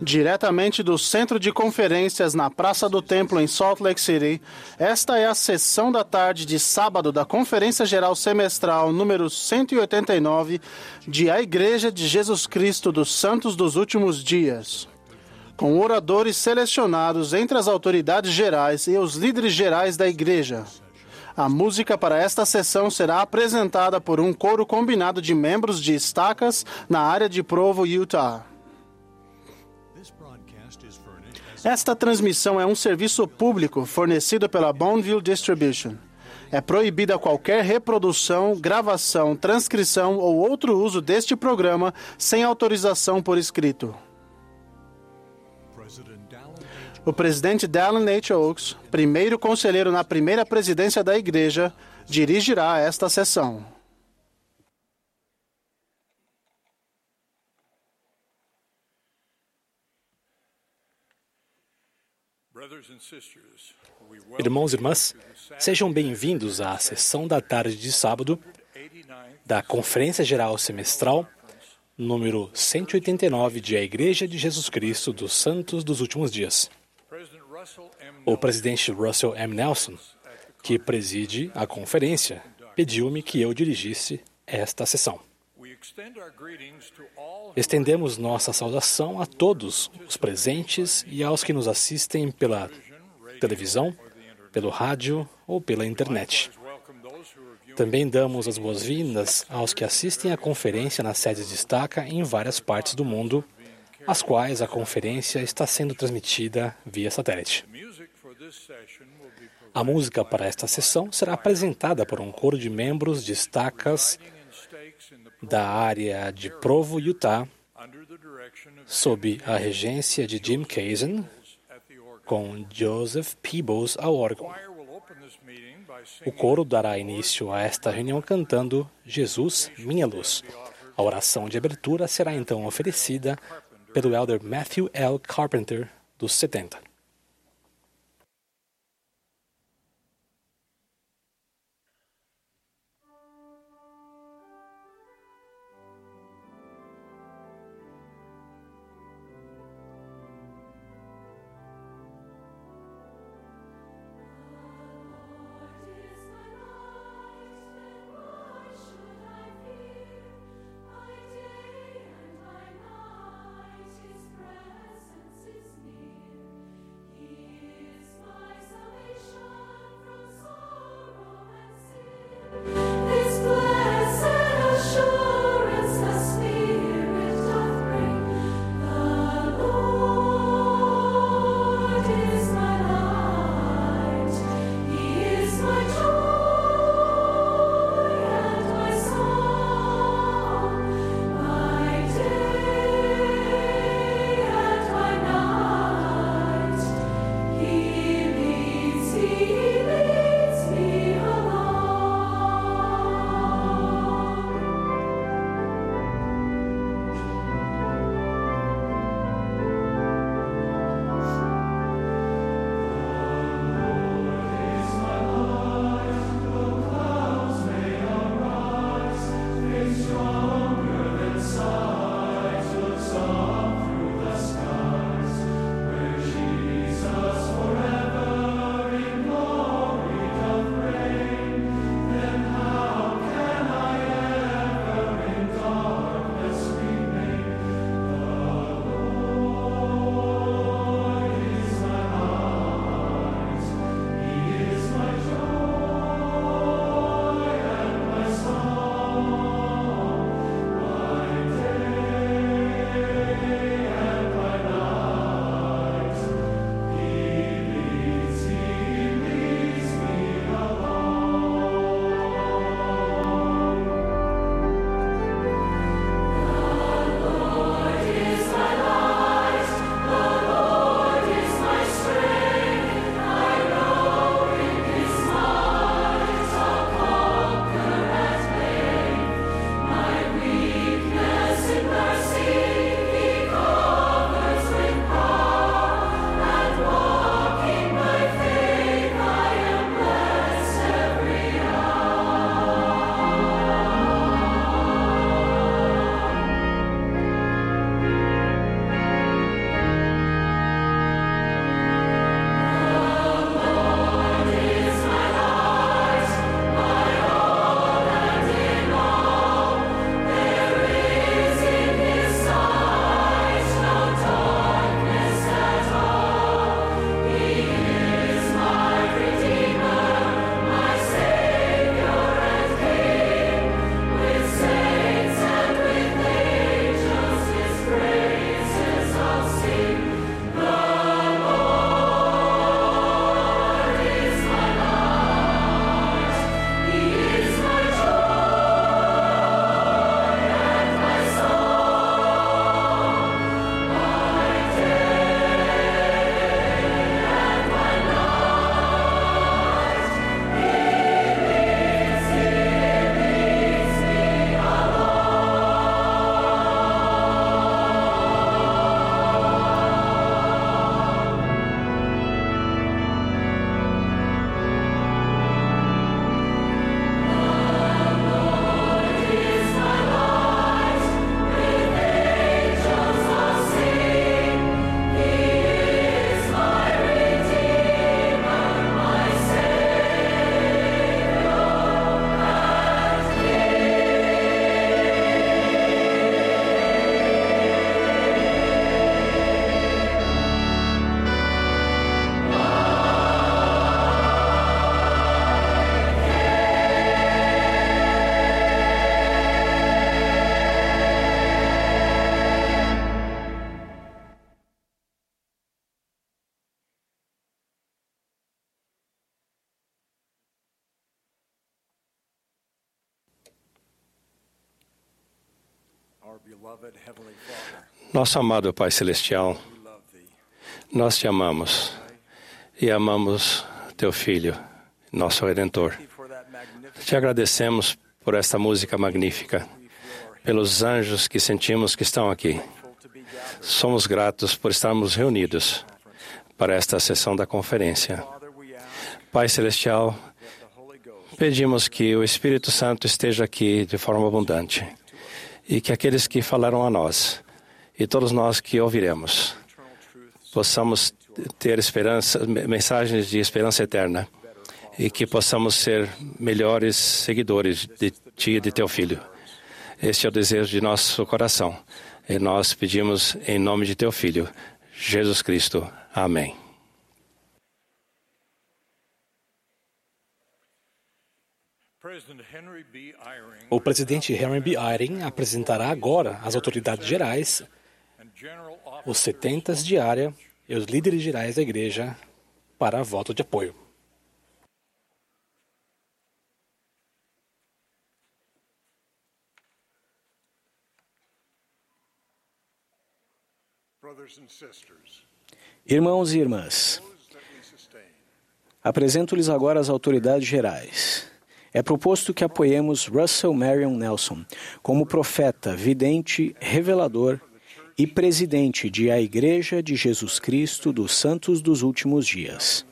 Diretamente do Centro de Conferências na Praça do Templo em Salt Lake City, esta é a sessão da tarde de sábado da Conferência Geral Semestral número 189 de A Igreja de Jesus Cristo dos Santos dos Últimos Dias, com oradores selecionados entre as autoridades gerais e os líderes gerais da Igreja. A música para esta sessão será apresentada por um coro combinado de membros de estacas na área de Provo, Utah. Esta transmissão é um serviço público fornecido pela Bonneville Distribution. É proibida qualquer reprodução, gravação, transcrição ou outro uso deste programa sem autorização por escrito. O presidente Dallin H. Oaks, primeiro conselheiro na primeira presidência da igreja, dirigirá esta sessão. Irmãos e irmãs, sejam bem-vindos à sessão da tarde de sábado da Conferência Geral Semestral número 189 de A Igreja de Jesus Cristo dos Santos dos Últimos Dias. O presidente Russell M. Nelson, que preside a conferência, pediu-me que eu dirigisse esta sessão. Estendemos nossa saudação a todos os presentes e aos que nos assistem pela televisão, pelo rádio ou pela internet. Também damos as boas-vindas aos que assistem à conferência na sede de Estaca em várias partes do mundo, as quais a conferência está sendo transmitida via satélite. A música para esta sessão será apresentada por um coro de membros de estacas da área de Provo, Utah, sob a regência de Jim Kazan, com Joseph Peebles ao órgão. O coro dará início a esta reunião cantando Jesus, minha luz. A oração de abertura será então oferecida pelo elder Matthew L. Carpenter, dos 70. Nosso amado Pai Celestial, nós te amamos e amamos teu Filho, nosso Redentor. Te agradecemos por esta música magnífica, pelos anjos que sentimos que estão aqui. Somos gratos por estarmos reunidos para esta sessão da conferência. Pai Celestial, pedimos que o Espírito Santo esteja aqui de forma abundante e que aqueles que falaram a nós e todos nós que ouviremos possamos ter esperança, mensagens de esperança eterna e que possamos ser melhores seguidores de Ti e de Teu Filho. Este é o desejo de nosso coração. E nós pedimos em nome de Teu Filho, Jesus Cristo. Amém. O presidente Henry B. Eyring apresentará agora às autoridades gerais, os setentas de área e os líderes gerais da igreja para voto de apoio. Irmãos e irmãs, apresento-lhes agora as autoridades gerais. É proposto que apoiemos Russell Marion Nelson como profeta, vidente, revelador e presidente de A Igreja de Jesus Cristo dos Santos dos Últimos Dias.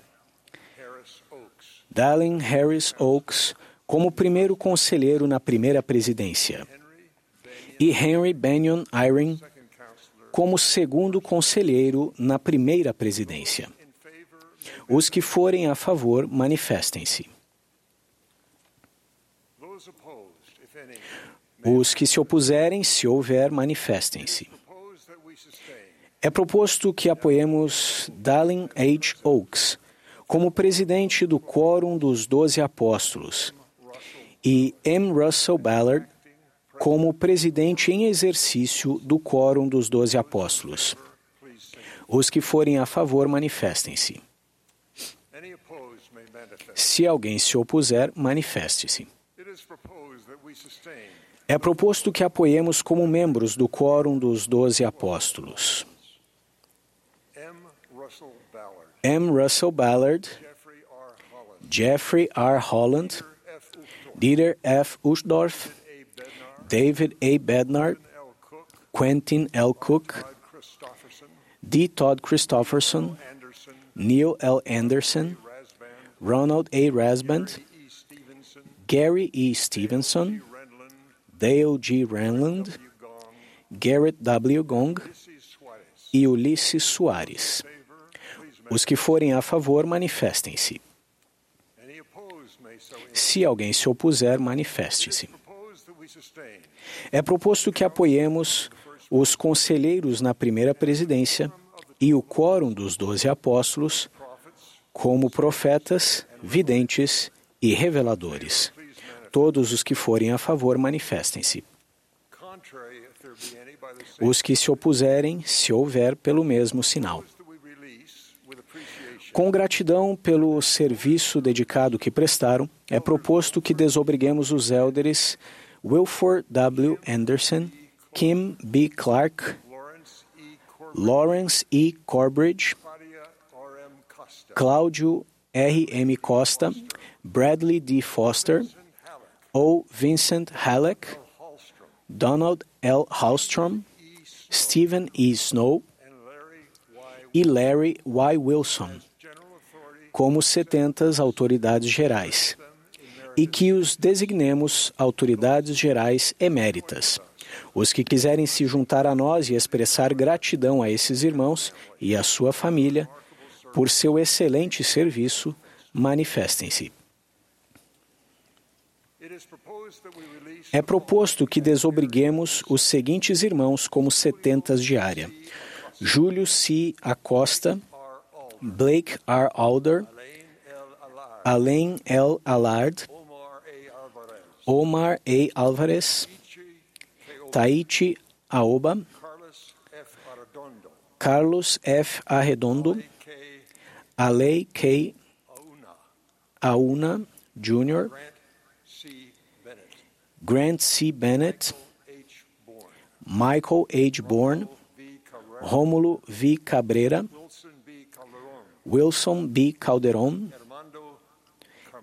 Dallin Harris Oaks como primeiro conselheiro na primeira presidência. E Henry Benyon Eyring como segundo conselheiro na primeira presidência. Os que forem a favor, manifestem-se. Os que se opuserem, se houver, manifestem-se. É proposto que apoiemos Dallin H. Oaks como presidente do Quórum dos Doze Apóstolos e M. Russell Ballard como presidente em exercício do Quórum dos Doze Apóstolos. Os que forem a favor, manifestem-se. Se alguém se opuser, manifeste-se. É proposto que apoiemos como membros do Quórum dos Doze Apóstolos M. Russell Ballard, Jeffrey R. Holland, Dieter F. Uchtdorf, David A. Bednar, Quentin L. Cook, D. Todd Christofferson, Neil L. Anderson, Ronald A. Rasband, Gary E. Stevenson, Dale G. Renland, Garrett W. Gong e Ulisses Soares. Os que forem a favor, manifestem-se. Se alguém se opuser, manifeste-se. É proposto que apoiemos os conselheiros na primeira presidência e o quórum dos doze apóstolos como profetas, videntes e reveladores. Todos os que forem a favor, manifestem-se. Os que se opuserem, se houver, pelo mesmo sinal. Com gratidão pelo serviço dedicado que prestaram, é proposto que desobriguemos os élderes Wilford W. Anderson, Kim B. Clark, Lawrence E. Corbridge, Cláudio R. M. Costa, Bradley D. Foster, O. Vincent Halleck, Donald L. Hallstrom, Stephen E. Snow e Larry Y. Wilson como setentas autoridades gerais, e que os designemos autoridades gerais eméritas. Os que quiserem se juntar a nós e expressar gratidão a esses irmãos e à sua família por seu excelente serviço, manifestem-se. É proposto que desobriguemos os seguintes irmãos como setentas de área: Júlio C. Acosta, Blake R. Alder, Alain L. Allard, Omar A. Alvarez, Taichi Aoba, Carlos F. Arredondo, Alei K. Auna Jr., Grant C. Bennett, Michael H. Bourne, Rômulo V. Cabreira, Wilson B. Calderon,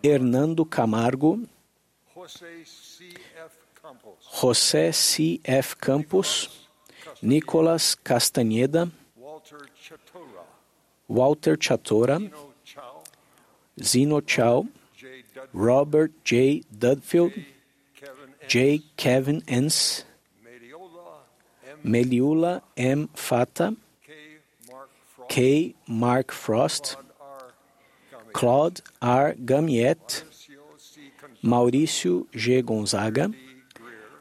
Hernando Camargo, José C. F. Campos, Nicolas Castaneda, Walter Chatora, Zino Chow, Robert J. Dudfield, J. Kevin Enns, Meliula M. Fata, K. Mark Frost, Claude R. Gamiet, Maurício G. Gonzaga,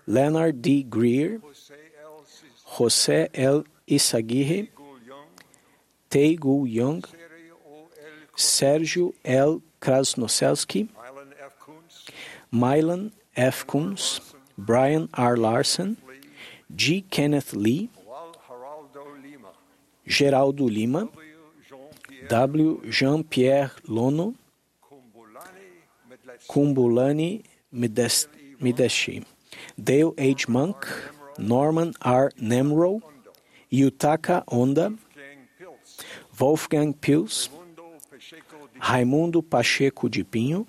Leonard D. Greer, José L. Isaguirre, Taegu Young, Sérgio L. Krasnoselski, Mylan F. Kunz, Brian R. Larson, G. Kenneth Lee, Geraldo Lima, W. Jean-Pierre Lono, Kumbulani Mideshi, Dale H. Monk, Norman R. Nemro, Yutaka Onda, Wolfgang Pils, Raimundo Pacheco de Pinho,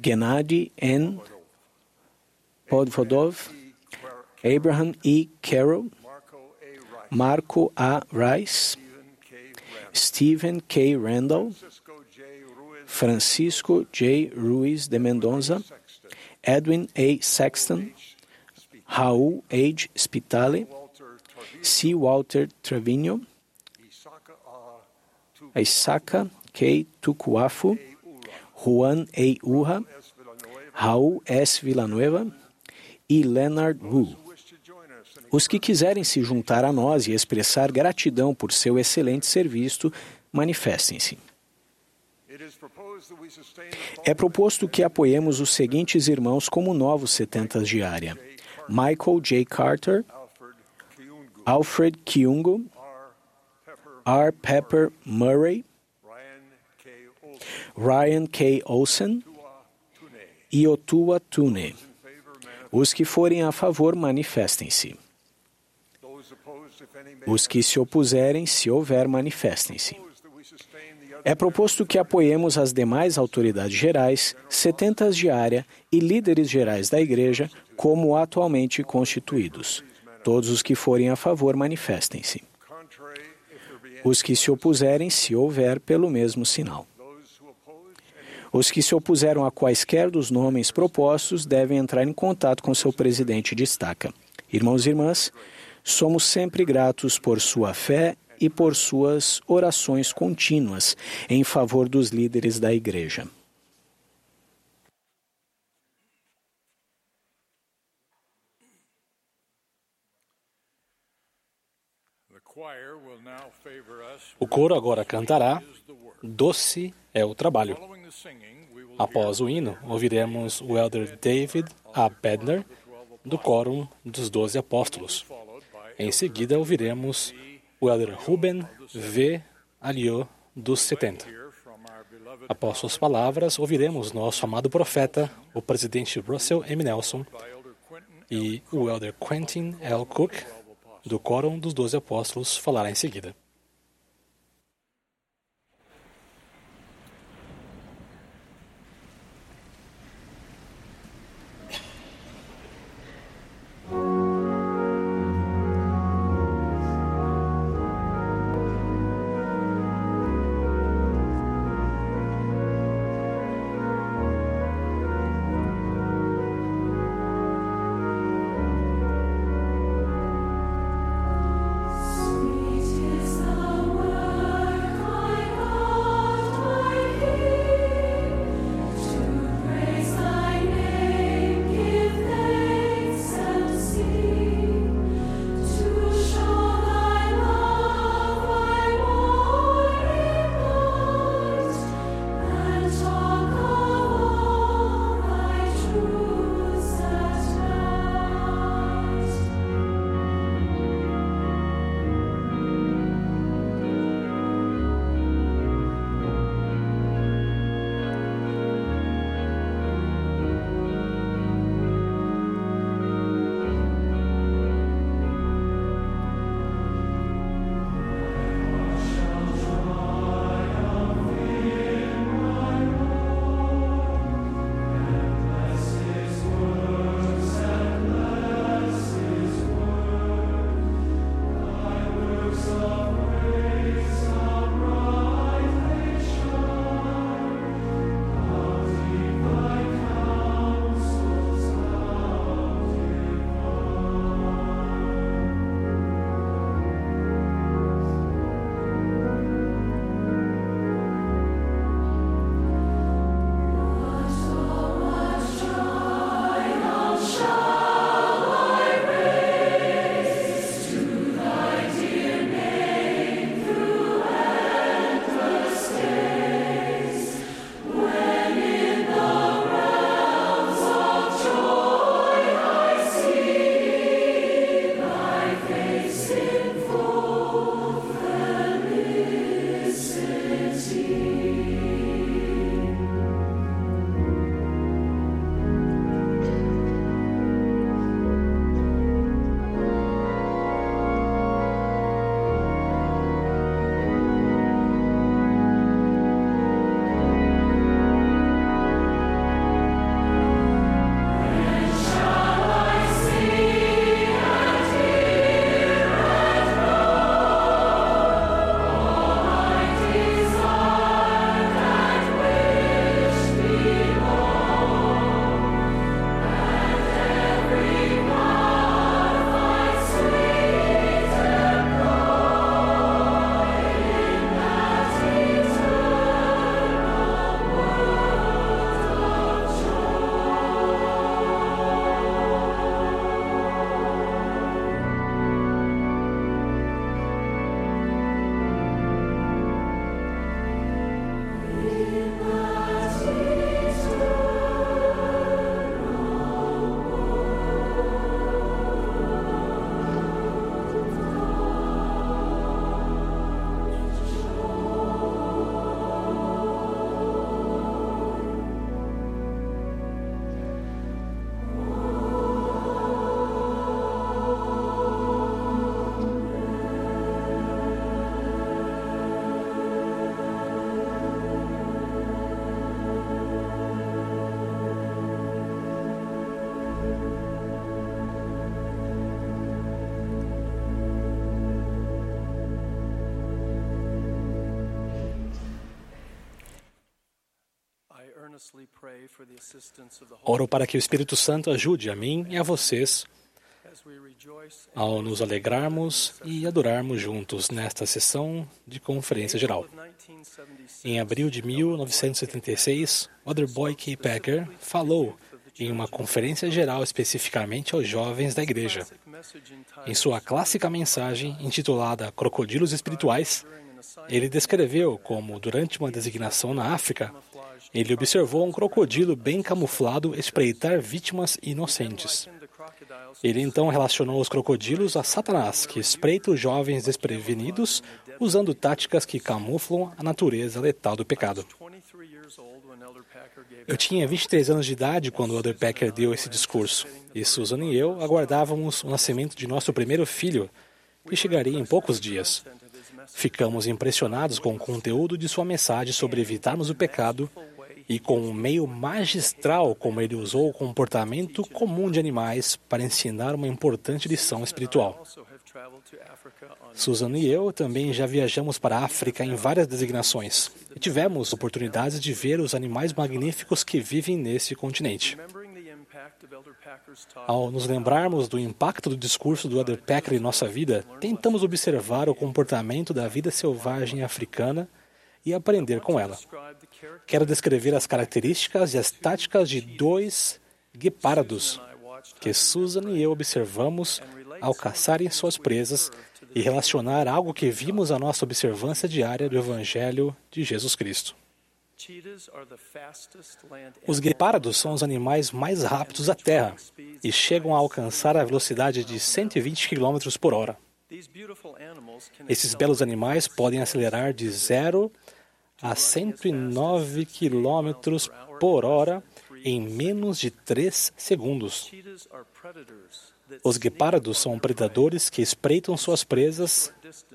Gennady N. Podvodov, Abraham E. Carroll, Marco A. Rice, Stephen K. Randall, Francisco J. Ruiz de Mendonça, Edwin A. Sexton, Raul H. Spitale, C. Walter Trevino, Isaka K. Tucuafu, Juan A. Urra, Raul S. Villanueva e Leonard Wu. Os que quiserem se juntar a nós e expressar gratidão por seu excelente serviço, manifestem-se. É proposto que apoiemos os seguintes irmãos como novos setentas diária: Michael J. Carter, Alfred Kiungo, R. Pepper Murray, Ryan K. Olsen e Otua Tune. Os que forem a favor, manifestem-se. Os que se opuserem, se houver, manifestem-se. É proposto que apoiemos as demais autoridades gerais, setentas de área e líderes gerais da Igreja, como atualmente constituídos. Todos os que forem a favor, manifestem-se. Os que se opuserem, se houver, pelo mesmo sinal. Os que se opuseram a quaisquer dos nomes propostos devem entrar em contato com seu presidente de estaca. Irmãos e irmãs, somos sempre gratos por sua fé e por suas orações contínuas em favor dos líderes da Igreja. O coro agora cantará Doce é o Trabalho. Após o hino, ouviremos o elder David A. Bedner, do Quórum dos Doze Apóstolos. Em seguida, ouviremos o elder Ruben V. Aliot, dos 70. Após suas palavras, ouviremos nosso amado profeta, o presidente Russell M. Nelson, e o elder Quentin L. Cook, do Quórum dos Doze Apóstolos, falará em seguida. Oro para que o Espírito Santo ajude a mim e a vocês ao nos alegrarmos e adorarmos juntos nesta sessão de conferência geral. Em abril de 1976, Other Boy K. Packer falou em uma conferência geral especificamente aos jovens da igreja. Em sua clássica mensagem intitulada Crocodilos Espirituais, ele descreveu como, durante uma designação na África, ele observou um crocodilo bem camuflado espreitar vítimas inocentes. Ele então relacionou os crocodilos a Satanás, que espreita os jovens desprevenidos usando táticas que camuflam a natureza letal do pecado. Eu tinha 23 anos de idade quando Elder Packer deu esse discurso, e Susan e eu aguardávamos o nascimento de nosso primeiro filho, que chegaria em poucos dias. Ficamos impressionados com o conteúdo de sua mensagem sobre evitarmos o pecado e com o meio magistral como ele usou o comportamento comum de animais para ensinar uma importante lição espiritual. Susan e eu também já viajamos para a África em várias designações e tivemos oportunidades de ver os animais magníficos que vivem nesse continente. Ao nos lembrarmos do impacto do discurso do Elder Packer em nossa vida, tentamos observar o comportamento da vida selvagem africana e aprender com ela. Quero descrever as características e as táticas de dois guepardos que Susan e eu observamos ao caçarem suas presas e relacionar algo que vimos à nossa observância diária do Evangelho de Jesus Cristo. Os guepardos são os animais mais rápidos da Terra e chegam a alcançar a velocidade de 120 km por hora. Esses belos animais podem acelerar de 0 a 109 km por hora em menos de 3 segundos. Os guepardos são predadores que espreitam suas presas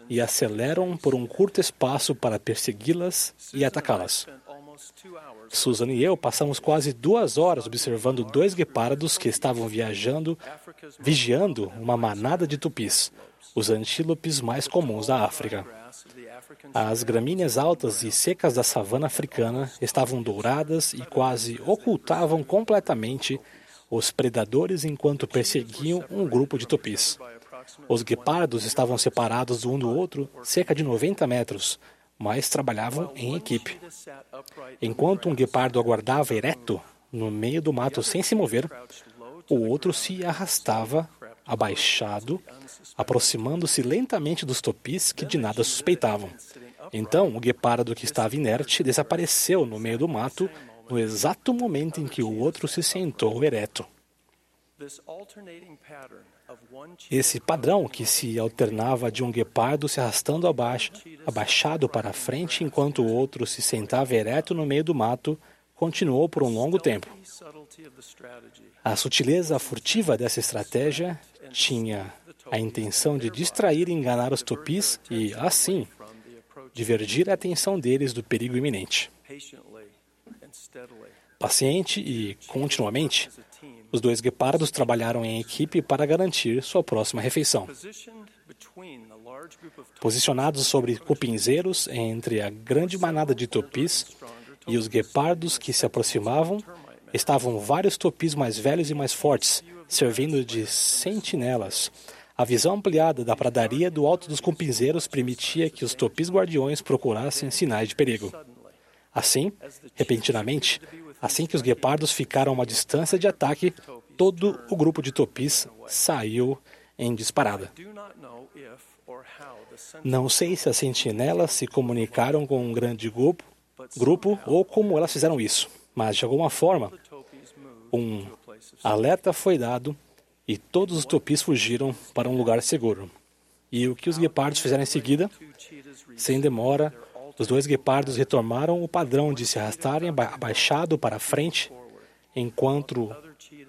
e aceleram por um curto espaço para persegui-las e atacá-las. Susan e eu passamos quase duas horas observando dois guepardos que estavam viajando, vigiando uma manada de tupis, os antílopes mais comuns da África. As gramíneas altas e secas da savana africana estavam douradas e quase ocultavam completamente os predadores enquanto perseguiam um grupo de tupis. Os guepardos estavam separados um do outro cerca de 90 metros, mas trabalhavam em equipe. Enquanto um guepardo aguardava ereto no meio do mato sem se mover, o outro se arrastava abaixado, aproximando-se lentamente dos topis que de nada suspeitavam. Então, o guepardo que estava inerte desapareceu no meio do mato no exato momento em que o outro se sentou ereto. Esse padrão que se alternava de um guepardo se arrastando abaixo, abaixado para a frente enquanto o outro se sentava ereto no meio do mato, continuou por um longo tempo. A sutileza furtiva dessa estratégia tinha a intenção de distrair e enganar os tupis e, assim, divergir a atenção deles do perigo iminente. Paciente e continuamente, os dois guepardos trabalharam em equipe para garantir sua próxima refeição. Posicionados sobre cupinzeiros entre a grande manada de tupis e os guepardos que se aproximavam, estavam vários tupis mais velhos e mais fortes, servindo de sentinelas. A visão ampliada da pradaria do alto dos cupinzeiros permitia que os topis guardiões procurassem sinais de perigo. Assim, repentinamente, assim que os guepardos ficaram a uma distância de ataque, todo o grupo de topis saiu em disparada. Não sei se as sentinelas se comunicaram com um grande grupo, grupo ou como elas fizeram isso, mas de alguma forma, um alerta foi dado e todos os topis fugiram para um lugar seguro. E o que os guepardos fizeram em seguida? Sem demora, os dois guepardos retomaram o padrão de se arrastarem abaixado para a frente, enquanto,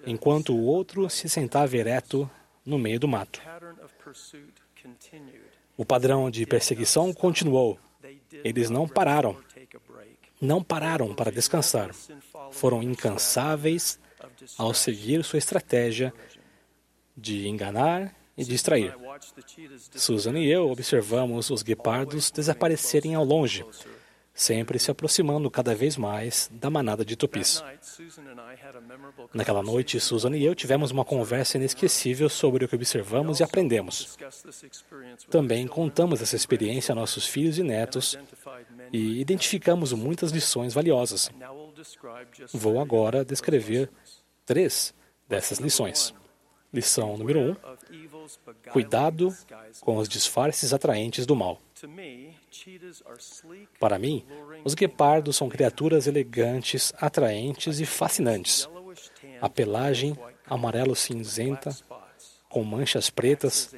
enquanto o outro se sentava ereto no meio do mato. O padrão de perseguição continuou. Eles não pararam. Não pararam para descansar. Foram incansáveis ao seguir sua estratégia de enganar e distrair. Susan e eu observamos os guepardos desaparecerem ao longe, sempre se aproximando cada vez mais da manada de tupis. Naquela noite, Susan e eu tivemos uma conversa inesquecível sobre o que observamos e aprendemos. Também contamos essa experiência a nossos filhos e netos e identificamos muitas lições valiosas. Vou agora descrever três dessas lições. Lição número um: cuidado com os disfarces atraentes do mal. Para mim, os guepardos são criaturas elegantes, atraentes e fascinantes. A pelagem amarelo-cinzenta, com manchas pretas,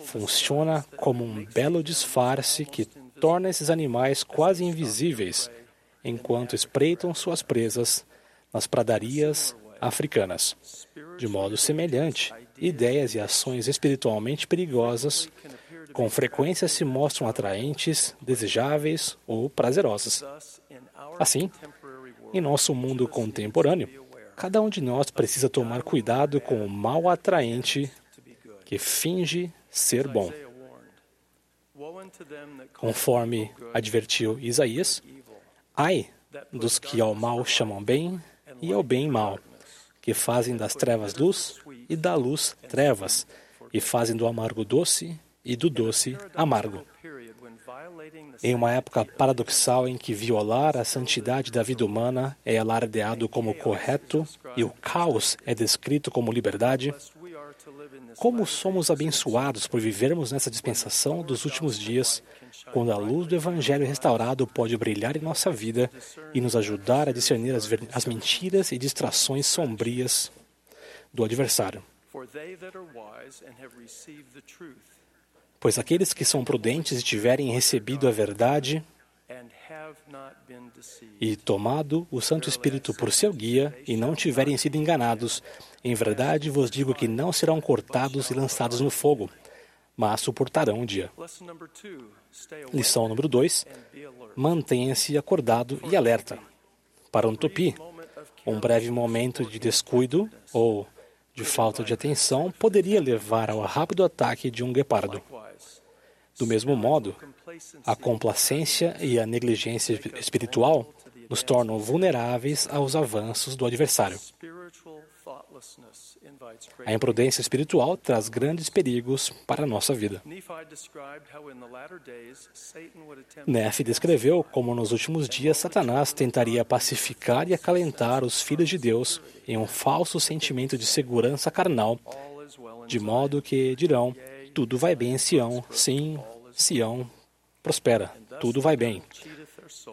funciona como um belo disfarce que torna esses animais quase invisíveis enquanto espreitam suas presas nas pradarias africanas. De modo semelhante, ideias e ações espiritualmente perigosas com frequência se mostram atraentes, desejáveis ou prazerosas. Assim, em nosso mundo contemporâneo, cada um de nós precisa tomar cuidado com o mal atraente que finge ser bom. Conforme advertiu Isaías, ai dos que ao mal chamam bem e ao bem mal, que fazem das trevas luz e da luz trevas, e fazem do amargo doce e do doce amargo. Em uma época paradoxal em que violar a santidade da vida humana é alardeado como correto e o caos é descrito como liberdade, como somos abençoados por vivermos nessa dispensação dos últimos dias, quando a luz do Evangelho restaurado pode brilhar em nossa vida e nos ajudar a discernir as, as mentiras e distrações sombrias do adversário. Pois aqueles que são prudentes e tiverem recebido a verdade e tomado o Santo Espírito por seu guia e não tiverem sido enganados, em verdade vos digo que não serão cortados e lançados no fogo, mas suportarão o dia. Lição número 2: mantenha-se acordado e alerta. Para um tupi, um breve momento de descuido ou de falta de atenção poderia levar ao rápido ataque de um guepardo. Do mesmo modo, a complacência e a negligência espiritual nos tornam vulneráveis aos avanços do adversário. A imprudência espiritual traz grandes perigos para a nossa vida. Nefe descreveu como nos últimos dias Satanás tentaria pacificar e acalentar os filhos de Deus em um falso sentimento de segurança carnal, de modo que dirão: tudo vai bem em Sião, sim, Sião prospera, tudo vai bem.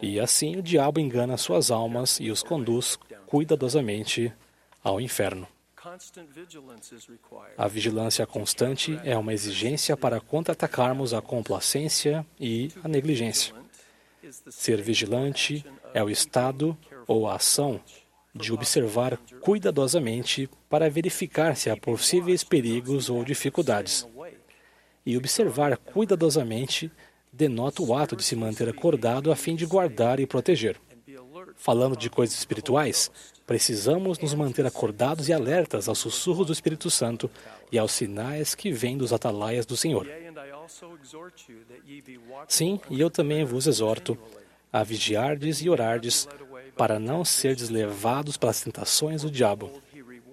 E assim o diabo engana suas almas e os conduz cuidadosamente ao inferno. A vigilância constante é uma exigência para contra-atacarmos a complacência e a negligência. Ser vigilante é o estado ou a ação de observar cuidadosamente para verificar se há possíveis perigos ou dificuldades. E observar cuidadosamente denota o ato de se manter acordado a fim de guardar e proteger. Falando de coisas espirituais, precisamos nos manter acordados e alertas aos sussurros do Espírito Santo e aos sinais que vêm dos atalaias do Senhor. Sim, e eu também vos exorto a vigiardes e orardes para não serdes levados pelas tentações do diabo,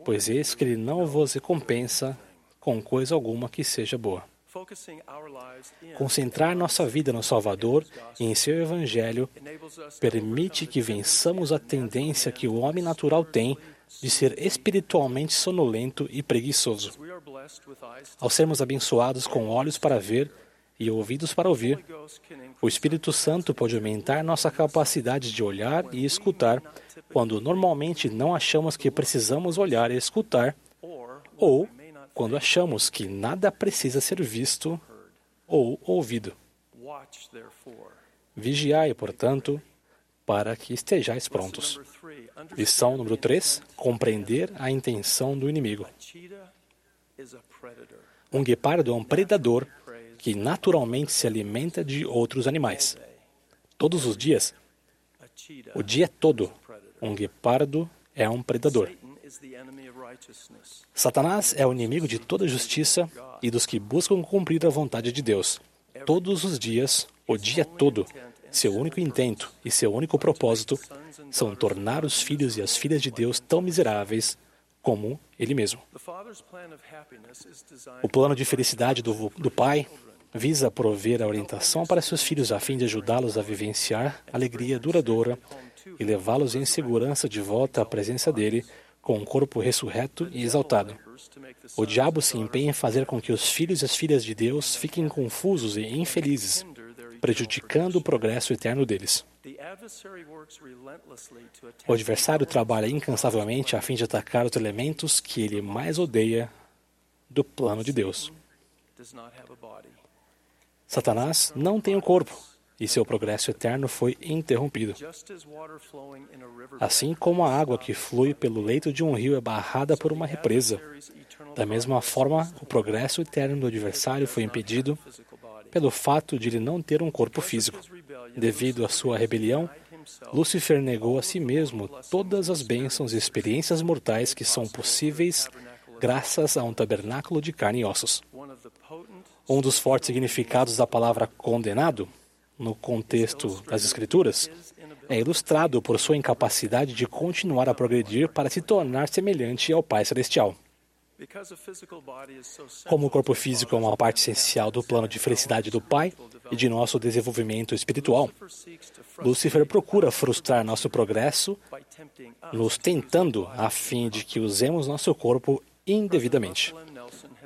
pois eis que ele não vos recompensa com coisa alguma que seja boa. Concentrar nossa vida no Salvador e em seu Evangelho permite que vençamos a tendência que o homem natural tem de ser espiritualmente sonolento e preguiçoso. Ao sermos abençoados com olhos para ver e ouvidos para ouvir, o Espírito Santo pode aumentar nossa capacidade de olhar e escutar quando normalmente não achamos que precisamos olhar e escutar, ou quando achamos que nada precisa ser visto ou ouvido. Vigiai, portanto, para que estejais prontos. Lição número 3: compreender a intenção do inimigo. Um guepardo é um predador que naturalmente se alimenta de outros animais. Todos os dias, o dia todo, um guepardo é um predador. Satanás é o inimigo de toda justiça e dos que buscam cumprir a vontade de Deus. Todos os dias, o dia todo, Seu único intento e seu único propósito são tornar os filhos e as filhas de Deus tão miseráveis como Ele mesmo. O plano de felicidade do, do Pai visa prover a orientação para seus filhos a fim de ajudá-los a vivenciar alegria duradoura e levá-los em segurança de volta à presença dele com um corpo ressurreto e exaltado. O diabo se empenha em fazer com que os filhos e as filhas de Deus fiquem confusos e infelizes, prejudicando o progresso eterno deles. O adversário trabalha incansavelmente a fim de atacar os elementos que ele mais odeia do plano de Deus. Satanás não tem um corpo e seu progresso eterno foi interrompido. Assim como a água que flui pelo leito de um rio é barrada por uma represa, da mesma forma, o progresso eterno do adversário foi impedido pelo fato de ele não ter um corpo físico. Devido à sua rebelião, Lúcifer negou a si mesmo todas as bênçãos e experiências mortais que são possíveis graças a um tabernáculo de carne e ossos. Um dos fortes significados da palavra condenado, no contexto das Escrituras, é ilustrado por sua incapacidade de continuar a progredir para se tornar semelhante ao Pai Celestial. Como o corpo físico é uma parte essencial do plano de felicidade do Pai e de nosso desenvolvimento espiritual, Lúcifer procura frustrar nosso progresso, nos tentando a fim de que usemos nosso corpo indevidamente.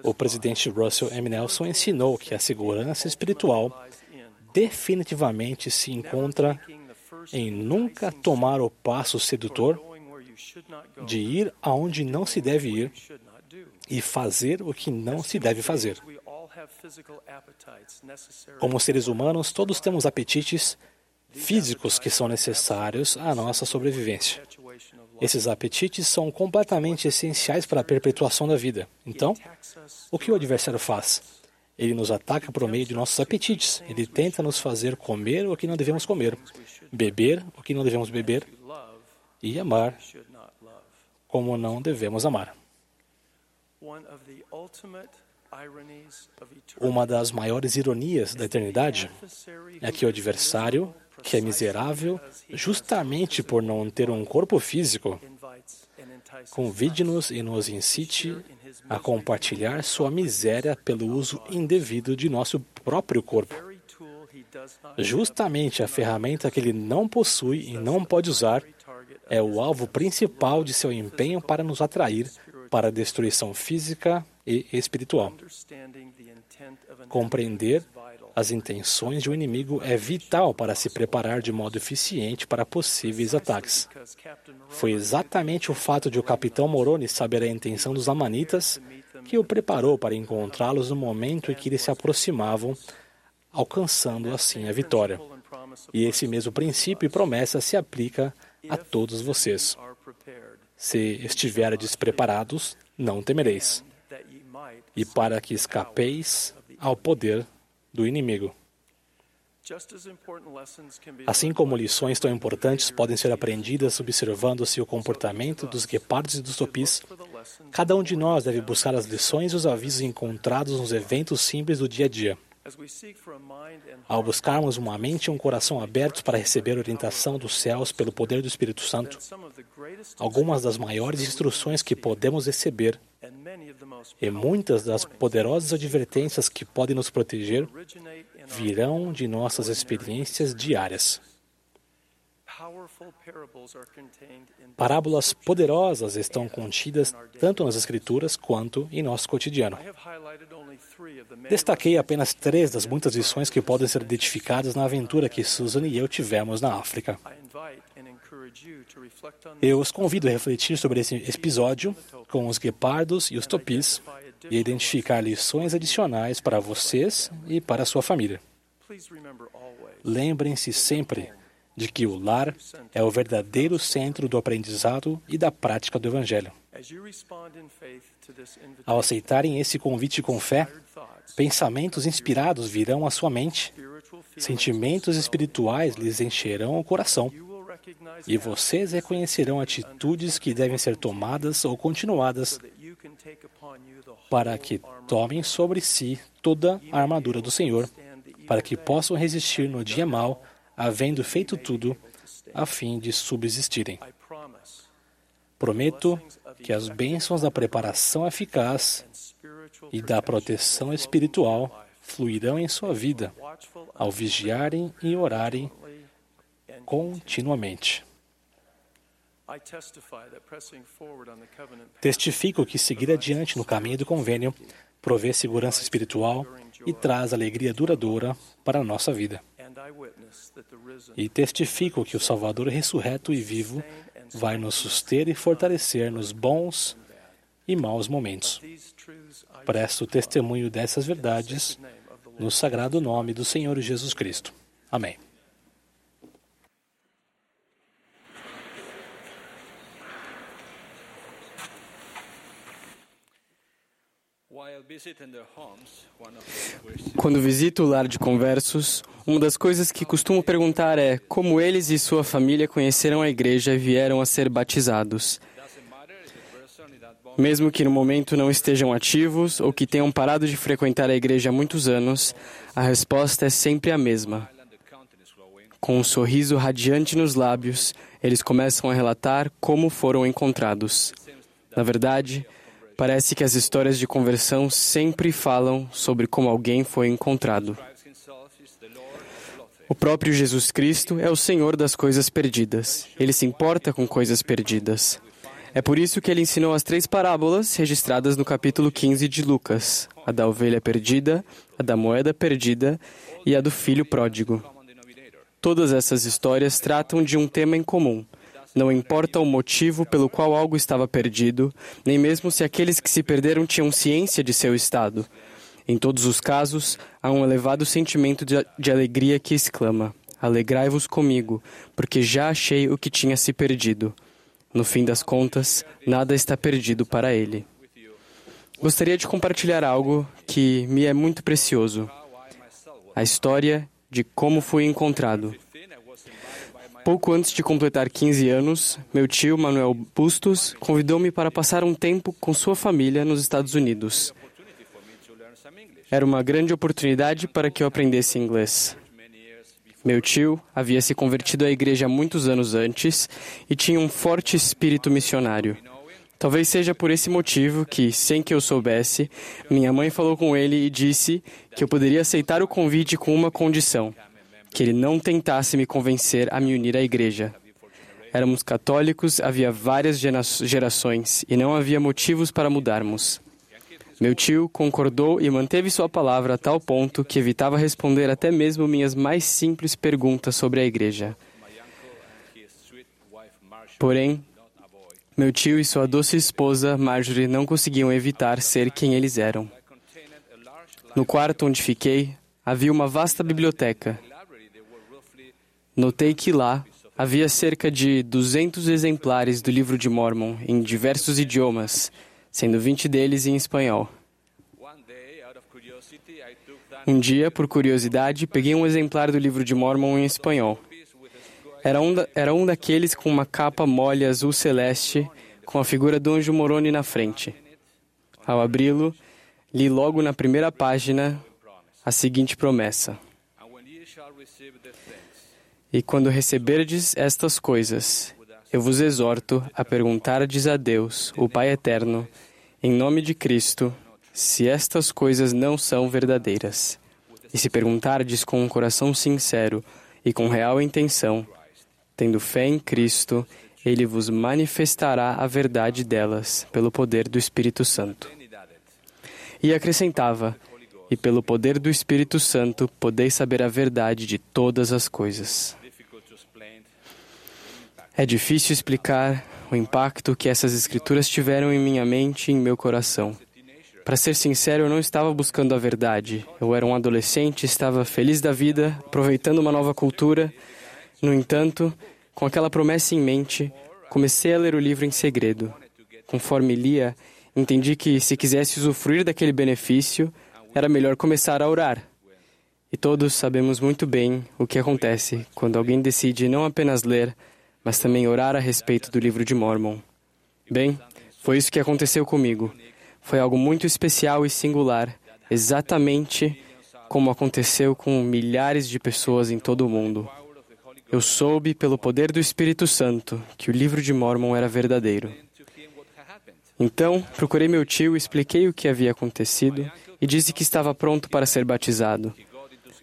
O presidente Russell M. Nelson ensinou que a segurança espiritual definitivamente se encontra em nunca tomar o passo sedutor de ir aonde não se deve ir e fazer o que não se deve fazer. Como seres humanos, todos temos apetites físicos que são necessários à nossa sobrevivência. Esses apetites são completamente essenciais para a perpetuação da vida. Então, o que o adversário faz? Ele nos ataca por meio de nossos apetites. Ele tenta nos fazer comer o que não devemos comer, beber o que não devemos beber e amar como não devemos amar. Uma das maiores ironias da eternidade é que o adversário que é miserável justamente por não ter um corpo físico, convide-nos e nos incite a compartilhar sua miséria pelo uso indevido de nosso próprio corpo. Justamente a ferramenta que ele não possui e não pode usar é o alvo principal de seu empenho para nos atrair para a destruição física e espiritual. Compreender as intenções de um inimigo é vital para se preparar de modo eficiente para possíveis ataques. Foi exatamente o fato de o capitão Moroni saber a intenção dos amanitas que o preparou para encontrá-los no momento em que eles se aproximavam, alcançando assim a vitória. E esse mesmo princípio e promessa se aplica a todos vocês. Se estiverdes preparados, não temereis. E para que escapeis ao poder do inimigo. Assim como lições tão importantes podem ser aprendidas observando-se o comportamento dos guepardos e dos topis, cada um de nós deve buscar as lições e os avisos encontrados nos eventos simples do dia a dia. Ao buscarmos uma mente e um coração abertos para receber orientação dos céus pelo poder do Espírito Santo, algumas das maiores instruções que podemos receber e muitas das poderosas advertências que podem nos proteger virão de nossas experiências diárias. Parábolas poderosas estão contidas tanto nas Escrituras quanto em nosso cotidiano. Destaquei apenas três das muitas lições que podem ser identificadas na aventura que Susan e eu tivemos na África. Eu os convido a refletir sobre esse episódio com os guepardos e os topis e identificar lições adicionais para vocês e para a sua família. Lembrem-se sempre de que o lar é o verdadeiro centro do aprendizado e da prática do Evangelho. Ao aceitarem esse convite com fé, pensamentos inspirados virão à sua mente, sentimentos espirituais lhes encherão o coração, e vocês reconhecerão atitudes que devem ser tomadas ou continuadas para que tomem sobre si toda a armadura do Senhor, para que possam resistir no dia mau havendo feito tudo a fim de subsistirem. Prometo que as bênçãos da preparação eficaz e da proteção espiritual fluirão em sua vida ao vigiarem e orarem continuamente. Testifico que seguir adiante no caminho do convênio provê segurança espiritual e traz alegria duradoura para a nossa vida. E testifico que o Salvador ressurreto e vivo vai nos suster e fortalecer nos bons e maus momentos. Presto testemunho dessas verdades no sagrado nome do Senhor Jesus Cristo. Amém. Quando visito o lar de conversos, uma das coisas que costumo perguntar é como eles e sua família conheceram a igreja e vieram a ser batizados. Mesmo que no momento não estejam ativos ou que tenham parado de frequentar a igreja há muitos anos, a resposta é sempre a mesma. Com um sorriso radiante nos lábios, eles começam a relatar como foram encontrados. Na verdade, Parece que as histórias de conversão sempre falam sobre como alguém foi encontrado. O próprio Jesus Cristo é o Senhor das coisas perdidas. Ele se importa com coisas perdidas. É por isso que ele ensinou as três parábolas registradas no capítulo 15 de Lucas: a da ovelha perdida, a da moeda perdida e a do filho pródigo. Todas essas histórias tratam de um tema em comum não importa o motivo pelo qual algo estava perdido, nem mesmo se aqueles que se perderam tinham ciência de seu estado. Em todos os casos, há um elevado sentimento de, de alegria que exclama: Alegrai-vos comigo, porque já achei o que tinha se perdido. No fim das contas, nada está perdido para ele. Gostaria de compartilhar algo que me é muito precioso: a história de como fui encontrado. Pouco antes de completar 15 anos, meu tio, Manuel Bustos, convidou-me para passar um tempo com sua família nos Estados Unidos. Era uma grande oportunidade para que eu aprendesse inglês. Meu tio havia se convertido à igreja muitos anos antes e tinha um forte espírito missionário. Talvez seja por esse motivo que, sem que eu soubesse, minha mãe falou com ele e disse que eu poderia aceitar o convite com uma condição que ele não tentasse me convencer a me unir à igreja. Éramos católicos, havia várias gerações e não havia motivos para mudarmos. Meu tio concordou e manteve sua palavra a tal ponto que evitava responder até mesmo minhas mais simples perguntas sobre a igreja. Porém, meu tio e sua doce esposa, Marjorie, não conseguiam evitar ser quem eles eram. No quarto onde fiquei, havia uma vasta biblioteca Notei que lá havia cerca de 200 exemplares do livro de Mormon em diversos idiomas, sendo 20 deles em espanhol. Um dia, por curiosidade, peguei um exemplar do livro de Mormon em espanhol. Era um, da, era um daqueles com uma capa mole azul celeste, com a figura do anjo Moroni na frente. Ao abri-lo, li logo na primeira página a seguinte promessa. E quando receberdes estas coisas, eu vos exorto a perguntardes a Deus, o Pai eterno, em nome de Cristo, se estas coisas não são verdadeiras. E se perguntardes com um coração sincero e com real intenção, tendo fé em Cristo, ele vos manifestará a verdade delas pelo poder do Espírito Santo. E acrescentava: E pelo poder do Espírito Santo podeis saber a verdade de todas as coisas. É difícil explicar o impacto que essas escrituras tiveram em minha mente e em meu coração. Para ser sincero, eu não estava buscando a verdade. Eu era um adolescente, estava feliz da vida, aproveitando uma nova cultura. No entanto, com aquela promessa em mente, comecei a ler o livro em segredo. Conforme lia, entendi que se quisesse usufruir daquele benefício, era melhor começar a orar. E todos sabemos muito bem o que acontece quando alguém decide não apenas ler, mas também orar a respeito do livro de Mormon. Bem, foi isso que aconteceu comigo. Foi algo muito especial e singular, exatamente como aconteceu com milhares de pessoas em todo o mundo. eu soube, pelo poder do Espírito Santo, que o livro de Mormon era verdadeiro. Então, procurei meu tio, expliquei o que havia acontecido e disse que estava pronto para ser batizado.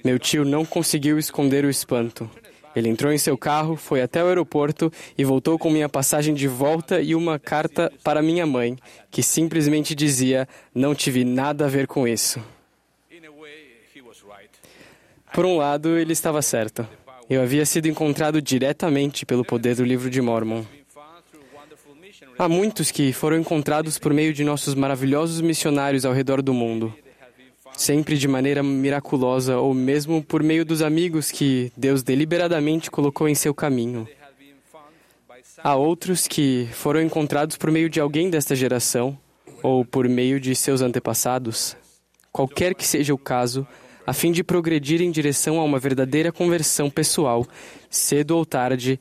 Meu tio não conseguiu esconder o espanto. Ele entrou em seu carro, foi até o aeroporto e voltou com minha passagem de volta e uma carta para minha mãe, que simplesmente dizia: Não tive nada a ver com isso. Por um lado, ele estava certo. Eu havia sido encontrado diretamente pelo poder do livro de Mormon. Há muitos que foram encontrados por meio de nossos maravilhosos missionários ao redor do mundo, sempre de maneira miraculosa ou mesmo por meio dos amigos que Deus deliberadamente colocou em seu caminho. Há outros que foram encontrados por meio de alguém desta geração ou por meio de seus antepassados. Qualquer que seja o caso, a fim de progredir em direção a uma verdadeira conversão pessoal, cedo ou tarde,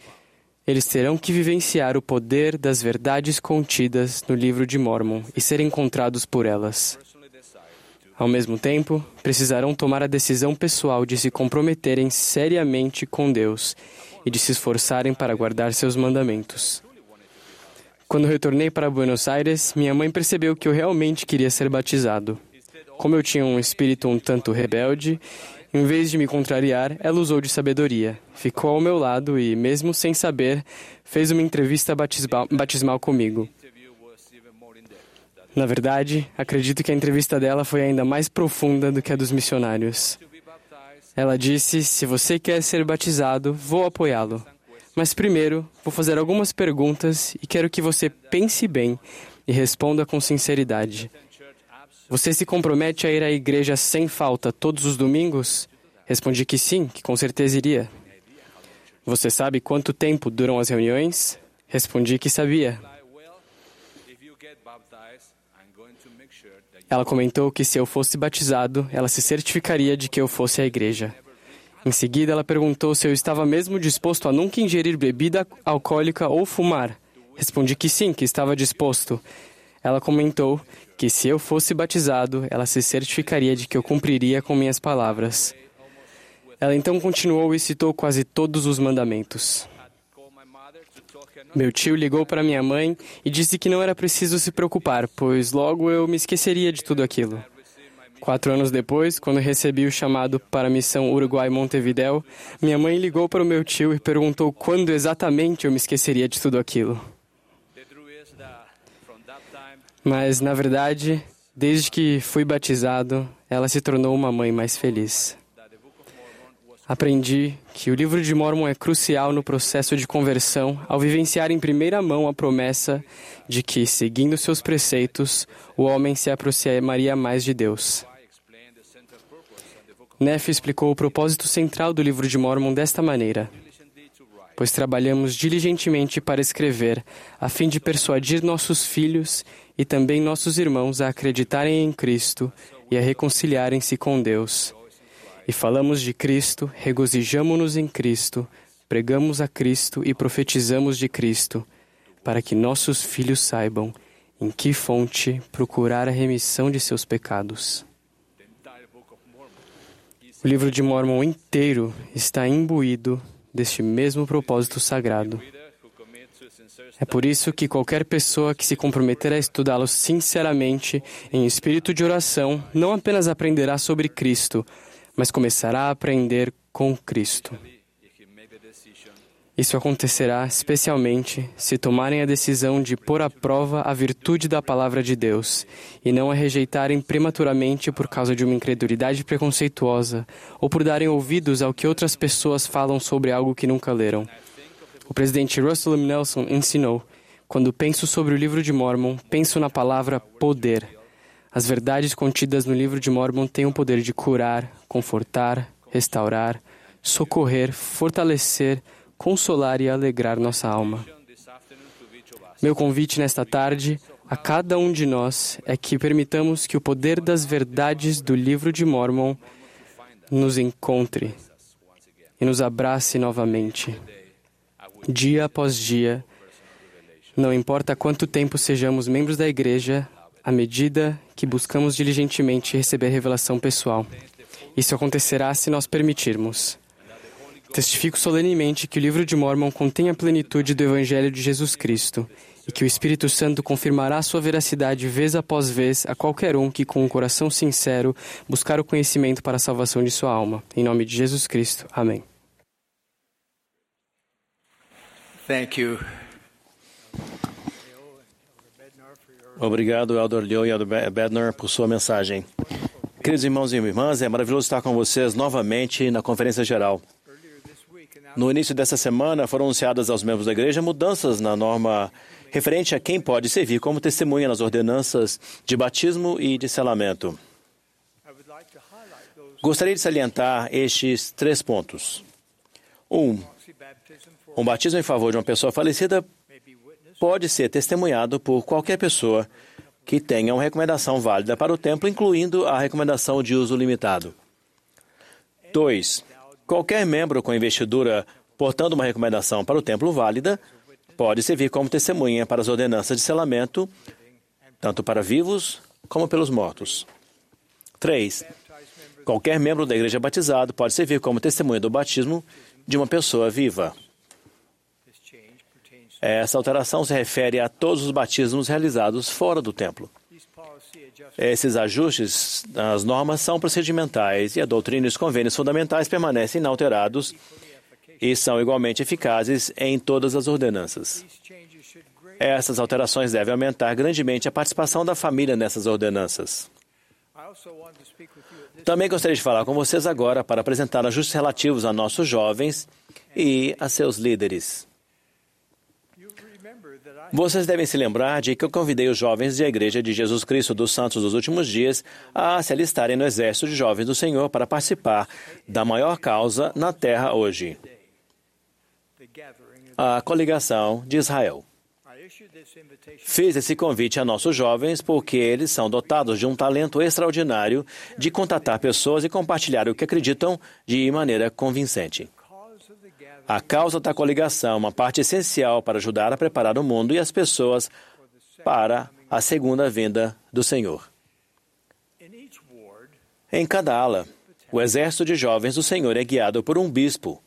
eles terão que vivenciar o poder das verdades contidas no livro de Mormon e ser encontrados por elas. Ao mesmo tempo, precisarão tomar a decisão pessoal de se comprometerem seriamente com Deus e de se esforçarem para guardar seus mandamentos. Quando retornei para Buenos Aires, minha mãe percebeu que eu realmente queria ser batizado. Como eu tinha um espírito um tanto rebelde, em vez de me contrariar, ela usou de sabedoria. Ficou ao meu lado e, mesmo sem saber, fez uma entrevista batismal, comigo. Na verdade, acredito que a entrevista dela foi ainda mais profunda do que a dos missionários. Ela disse: Se você quer ser batizado, vou apoiá-lo. Mas primeiro, vou fazer algumas perguntas e quero que você pense bem e responda com sinceridade. Você se compromete a ir à igreja sem falta todos os domingos? Respondi que sim, que com certeza iria. Você sabe quanto tempo duram as reuniões? Respondi que sabia. Ela comentou que se eu fosse batizado, ela se certificaria de que eu fosse à igreja. Em seguida, ela perguntou se eu estava mesmo disposto a nunca ingerir bebida alcoólica ou fumar. Respondi que sim, que estava disposto. Ela comentou que se eu fosse batizado, ela se certificaria de que eu cumpriria com minhas palavras. Ela então continuou e citou quase todos os mandamentos. Meu tio ligou para minha mãe e disse que não era preciso se preocupar, pois logo eu me esqueceria de tudo aquilo. Quatro anos depois, quando recebi o chamado para a missão Uruguai-Montevidéu, minha mãe ligou para o meu tio e perguntou quando exatamente eu me esqueceria de tudo aquilo. Mas, na verdade, desde que fui batizado, ela se tornou uma mãe mais feliz. Aprendi que o livro de Mormon é crucial no processo de conversão ao vivenciar em primeira mão a promessa de que, seguindo seus preceitos, o homem se aproximaria mais de Deus. Neff explicou o propósito central do livro de Mormon desta maneira: Pois trabalhamos diligentemente para escrever, a fim de persuadir nossos filhos e também nossos irmãos a acreditarem em Cristo e a reconciliarem-se com Deus. E falamos de Cristo, regozijamo-nos em Cristo, pregamos a Cristo e profetizamos de Cristo, para que nossos filhos saibam em que fonte procurar a remissão de seus pecados. O livro de Mormon inteiro está imbuído deste mesmo propósito sagrado. É por isso que qualquer pessoa que se comprometer a estudá-lo sinceramente, em espírito de oração, não apenas aprenderá sobre Cristo, mas começará a aprender com Cristo. Isso acontecerá especialmente se tomarem a decisão de pôr à prova a virtude da palavra de Deus e não a rejeitarem prematuramente por causa de uma incredulidade preconceituosa ou por darem ouvidos ao que outras pessoas falam sobre algo que nunca leram. O presidente Russell M. Nelson ensinou: quando penso sobre o livro de Mormon, penso na palavra poder. As verdades contidas no livro de Mormon têm o poder de curar, confortar, restaurar, socorrer, fortalecer, consolar e alegrar nossa alma. Meu convite nesta tarde a cada um de nós é que permitamos que o poder das verdades do livro de Mormon nos encontre e nos abrace novamente, dia após dia. Não importa quanto tempo sejamos membros da igreja, à medida que buscamos diligentemente receber revelação pessoal. Isso acontecerá se nós permitirmos. Testifico solenemente que o livro de Mormon contém a plenitude do Evangelho de Jesus Cristo e que o Espírito Santo confirmará sua veracidade vez após vez a qualquer um que, com um coração sincero, buscar o conhecimento para a salvação de sua alma. Em nome de Jesus Cristo. Amém. Thank you. Obrigado, Elder Liu e Elder Bednar, por sua mensagem. Queridos irmãos e irmãs, é maravilhoso estar com vocês novamente na Conferência Geral. No início dessa semana, foram anunciadas aos membros da igreja mudanças na norma referente a quem pode servir como testemunha nas ordenanças de batismo e de selamento. Gostaria de salientar estes três pontos. Um, um batismo em favor de uma pessoa falecida pode ser testemunhado por qualquer pessoa que tenha uma recomendação válida para o templo, incluindo a recomendação de uso limitado. 2. Qualquer membro com investidura portando uma recomendação para o templo válida pode servir como testemunha para as ordenanças de selamento, tanto para vivos como pelos mortos. 3. Qualquer membro da igreja batizado pode servir como testemunha do batismo de uma pessoa viva. Essa alteração se refere a todos os batismos realizados fora do templo. Esses ajustes nas normas são procedimentais e a doutrina e os convênios fundamentais permanecem inalterados e são igualmente eficazes em todas as ordenanças. Essas alterações devem aumentar grandemente a participação da família nessas ordenanças. Também gostaria de falar com vocês agora para apresentar ajustes relativos a nossos jovens e a seus líderes. Vocês devem se lembrar de que eu convidei os jovens da Igreja de Jesus Cristo dos Santos dos Últimos Dias a se alistarem no Exército de Jovens do Senhor para participar da maior causa na terra hoje a coligação de Israel. Fiz esse convite a nossos jovens porque eles são dotados de um talento extraordinário de contatar pessoas e compartilhar o que acreditam de maneira convincente. A causa da coligação é uma parte essencial para ajudar a preparar o mundo e as pessoas para a segunda vinda do Senhor. Em cada ala, o exército de jovens do Senhor é guiado por um bispo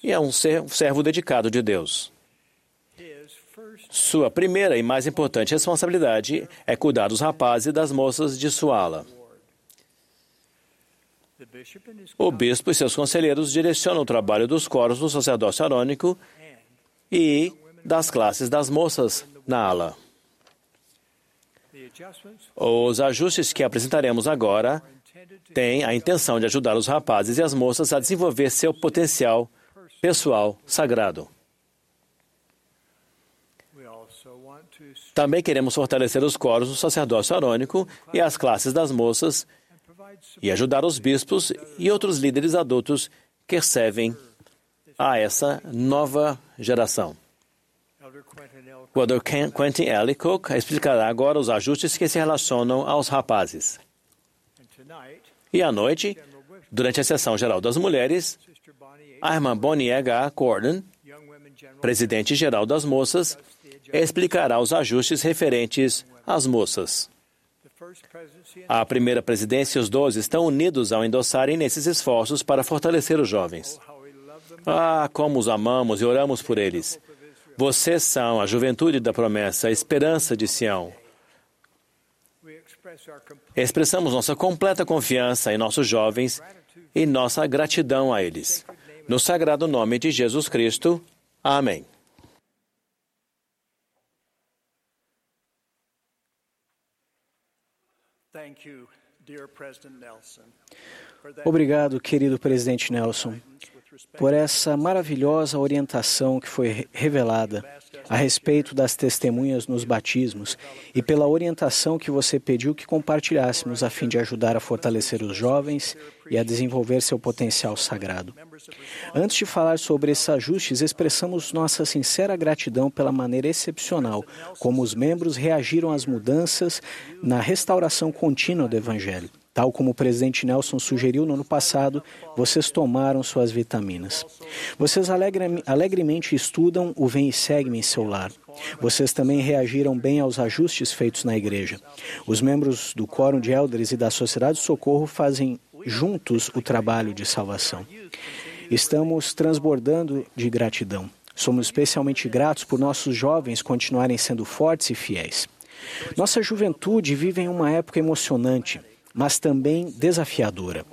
e é um servo dedicado de Deus. Sua primeira e mais importante responsabilidade é cuidar dos rapazes e das moças de sua ala. O bispo e seus conselheiros direcionam o trabalho dos coros do sacerdócio arônico e das classes das moças na ala. Os ajustes que apresentaremos agora têm a intenção de ajudar os rapazes e as moças a desenvolver seu potencial pessoal sagrado. Também queremos fortalecer os coros do sacerdócio arônico e as classes das moças e ajudar os bispos e outros líderes adultos que servem a essa nova geração. O Dr. Quentin Ellicott explicará agora os ajustes que se relacionam aos rapazes. E à noite, durante a sessão geral das mulheres, a irmã Bonnie H. Gordon, presidente geral das moças, explicará os ajustes referentes às moças. A primeira presidência e os doze estão unidos ao endossarem nesses esforços para fortalecer os jovens. Ah, como os amamos e oramos por eles. Vocês são a juventude da promessa, a esperança de Sião. Expressamos nossa completa confiança em nossos jovens e nossa gratidão a eles. No sagrado nome de Jesus Cristo. Amém. Obrigado, querido presidente Nelson, por essa maravilhosa orientação que foi revelada a respeito das testemunhas nos batismos e pela orientação que você pediu que compartilhássemos a fim de ajudar a fortalecer os jovens e a desenvolver seu potencial sagrado. Antes de falar sobre esses ajustes, expressamos nossa sincera gratidão pela maneira excepcional como os membros reagiram às mudanças na restauração contínua do Evangelho. Tal como o presidente Nelson sugeriu no ano passado, vocês tomaram suas vitaminas. Vocês alegre, alegremente estudam o Vem e Segue-me em seu lar. Vocês também reagiram bem aos ajustes feitos na igreja. Os membros do Quórum de Elders e da Sociedade de Socorro fazem juntos o trabalho de salvação. Estamos transbordando de gratidão. Somos especialmente gratos por nossos jovens continuarem sendo fortes e fiéis. Nossa juventude vive em uma época emocionante, mas também desafiadora.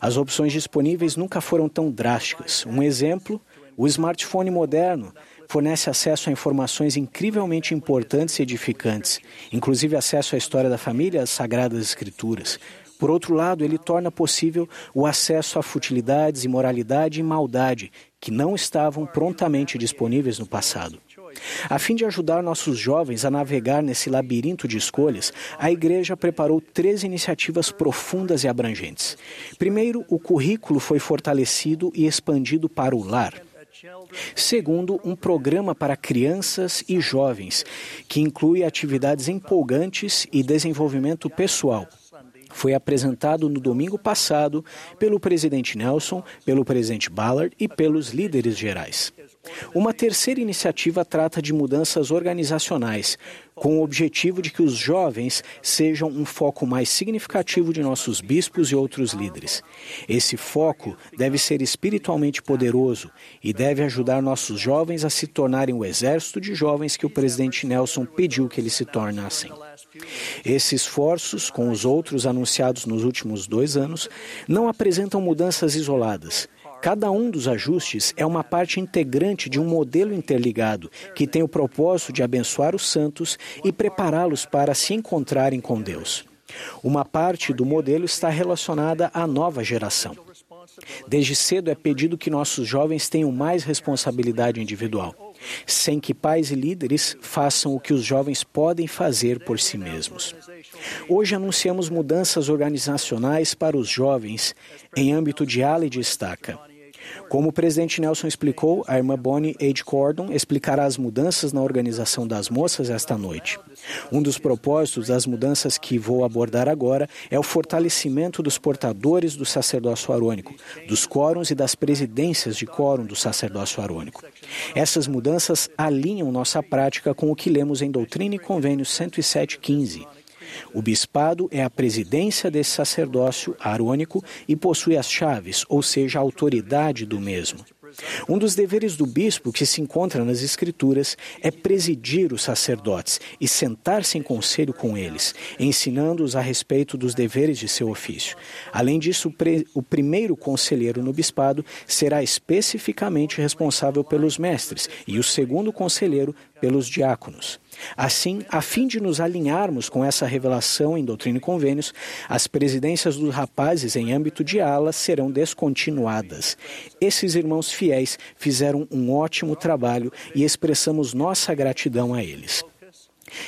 As opções disponíveis nunca foram tão drásticas. Um exemplo: o smartphone moderno fornece acesso a informações incrivelmente importantes e edificantes, inclusive acesso à história da família e às sagradas escrituras. Por outro lado, ele torna possível o acesso a futilidades, imoralidade e maldade que não estavam prontamente disponíveis no passado. A fim de ajudar nossos jovens a navegar nesse labirinto de escolhas, a Igreja preparou três iniciativas profundas e abrangentes. Primeiro, o currículo foi fortalecido e expandido para o lar. Segundo, um programa para crianças e jovens, que inclui atividades empolgantes e desenvolvimento pessoal. Foi apresentado no domingo passado pelo presidente Nelson, pelo presidente Ballard e pelos líderes gerais. Uma terceira iniciativa trata de mudanças organizacionais, com o objetivo de que os jovens sejam um foco mais significativo de nossos bispos e outros líderes. Esse foco deve ser espiritualmente poderoso e deve ajudar nossos jovens a se tornarem o exército de jovens que o presidente Nelson pediu que eles se tornassem. Esses esforços, com os outros anunciados nos últimos dois anos, não apresentam mudanças isoladas Cada um dos ajustes é uma parte integrante de um modelo interligado que tem o propósito de abençoar os santos e prepará-los para se encontrarem com Deus. Uma parte do modelo está relacionada à nova geração. Desde cedo é pedido que nossos jovens tenham mais responsabilidade individual, sem que pais e líderes façam o que os jovens podem fazer por si mesmos. Hoje anunciamos mudanças organizacionais para os jovens em âmbito de ala e de estaca. Como o presidente Nelson explicou, a irmã Bonnie H. Cordon explicará as mudanças na organização das moças esta noite. Um dos propósitos das mudanças que vou abordar agora é o fortalecimento dos portadores do sacerdócio arônico, dos quórums e das presidências de quórum do sacerdócio arônico. Essas mudanças alinham nossa prática com o que lemos em Doutrina e Convênio 107.15. O bispado é a presidência desse sacerdócio arônico e possui as chaves, ou seja, a autoridade do mesmo. Um dos deveres do bispo, que se encontra nas Escrituras, é presidir os sacerdotes e sentar-se em conselho com eles, ensinando-os a respeito dos deveres de seu ofício. Além disso, o primeiro conselheiro no bispado será especificamente responsável pelos mestres e o segundo conselheiro pelos diáconos. Assim, a fim de nos alinharmos com essa revelação em Doutrina e Convênios, as presidências dos rapazes em âmbito de alas serão descontinuadas. Esses irmãos fiéis fizeram um ótimo trabalho e expressamos nossa gratidão a eles.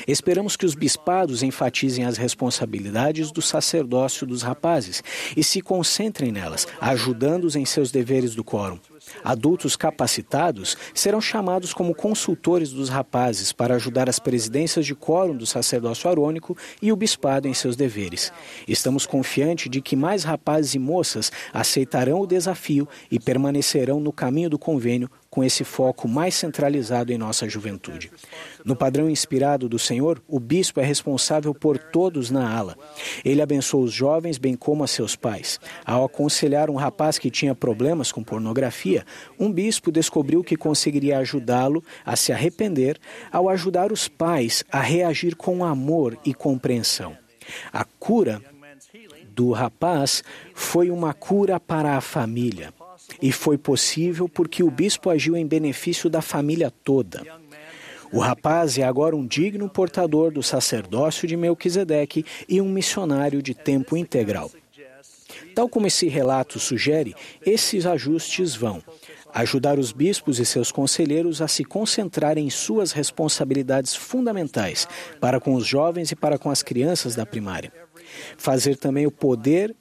Esperamos que os bispados enfatizem as responsabilidades do sacerdócio dos rapazes e se concentrem nelas, ajudando-os em seus deveres do quórum. Adultos capacitados serão chamados como consultores dos rapazes para ajudar as presidências de quórum do sacerdócio arônico e o bispado em seus deveres. Estamos confiantes de que mais rapazes e moças aceitarão o desafio e permanecerão no caminho do convênio com esse foco mais centralizado em nossa juventude. No padrão inspirado do Senhor, o bispo é responsável por todos na ala. Ele abençoa os jovens, bem como a seus pais. Ao aconselhar um rapaz que tinha problemas com pornografia, um bispo descobriu que conseguiria ajudá-lo a se arrepender ao ajudar os pais a reagir com amor e compreensão. A cura do rapaz foi uma cura para a família. E foi possível porque o bispo agiu em benefício da família toda. O rapaz é agora um digno portador do sacerdócio de Melquisedeque e um missionário de tempo integral. Tal como esse relato sugere, esses ajustes vão ajudar os bispos e seus conselheiros a se concentrarem em suas responsabilidades fundamentais para com os jovens e para com as crianças da primária. Fazer também o poder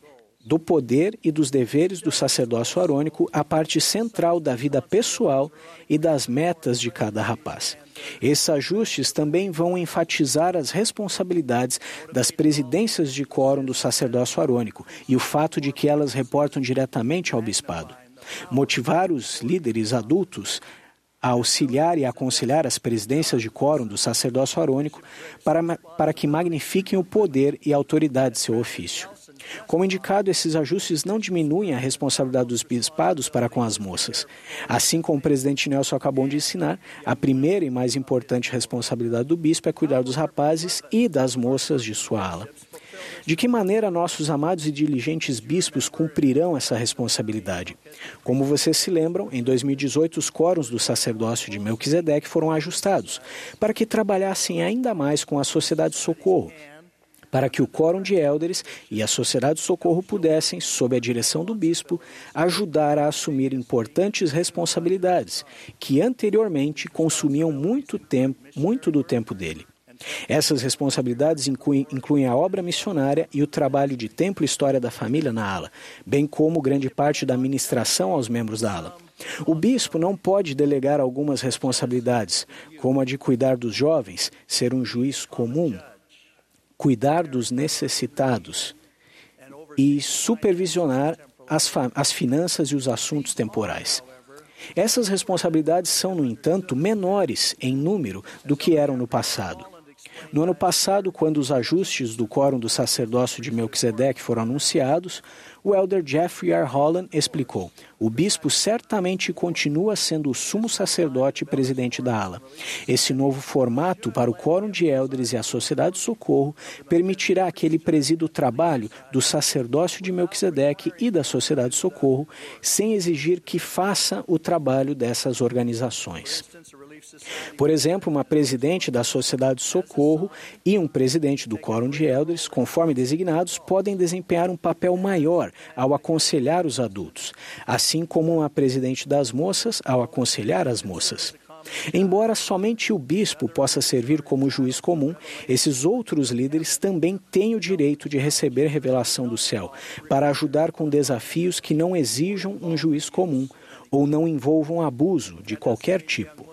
do poder e dos deveres do sacerdócio arônico a parte central da vida pessoal e das metas de cada rapaz. Esses ajustes também vão enfatizar as responsabilidades das presidências de quórum do sacerdócio arônico e o fato de que elas reportam diretamente ao bispado. Motivar os líderes adultos a auxiliar e aconselhar as presidências de quórum do sacerdócio arônico para, para que magnifiquem o poder e a autoridade de seu ofício. Como indicado, esses ajustes não diminuem a responsabilidade dos bispados para com as moças. Assim como o presidente Nelson acabou de ensinar, a primeira e mais importante responsabilidade do bispo é cuidar dos rapazes e das moças de sua ala. De que maneira nossos amados e diligentes bispos cumprirão essa responsabilidade? Como vocês se lembram, em 2018 os quórums do sacerdócio de Melquisedeque foram ajustados para que trabalhassem ainda mais com a sociedade de socorro para que o Quórum de Élderes e a Sociedade de Socorro pudessem, sob a direção do bispo, ajudar a assumir importantes responsabilidades que anteriormente consumiam muito tempo, muito do tempo dele. Essas responsabilidades incluem, incluem, a obra missionária e o trabalho de templo e história da família na ala, bem como grande parte da administração aos membros da ala. O bispo não pode delegar algumas responsabilidades, como a de cuidar dos jovens, ser um juiz comum, cuidar dos necessitados e supervisionar as, as finanças e os assuntos temporais. Essas responsabilidades são, no entanto, menores em número do que eram no passado. No ano passado, quando os ajustes do quórum do sacerdócio de Melquisedeque foram anunciados, o elder Jeffrey R. Holland explicou: o bispo certamente continua sendo o sumo sacerdote e presidente da ala. Esse novo formato para o quórum de elders e a sociedade de socorro permitirá que ele presida o trabalho do sacerdócio de Melquisedeque e da sociedade de socorro, sem exigir que faça o trabalho dessas organizações. Por exemplo, uma presidente da Sociedade de Socorro e um presidente do Quórum de Elders, conforme designados, podem desempenhar um papel maior ao aconselhar os adultos, assim como uma presidente das moças ao aconselhar as moças. Embora somente o bispo possa servir como juiz comum, esses outros líderes também têm o direito de receber revelação do céu, para ajudar com desafios que não exijam um juiz comum ou não envolvam abuso de qualquer tipo.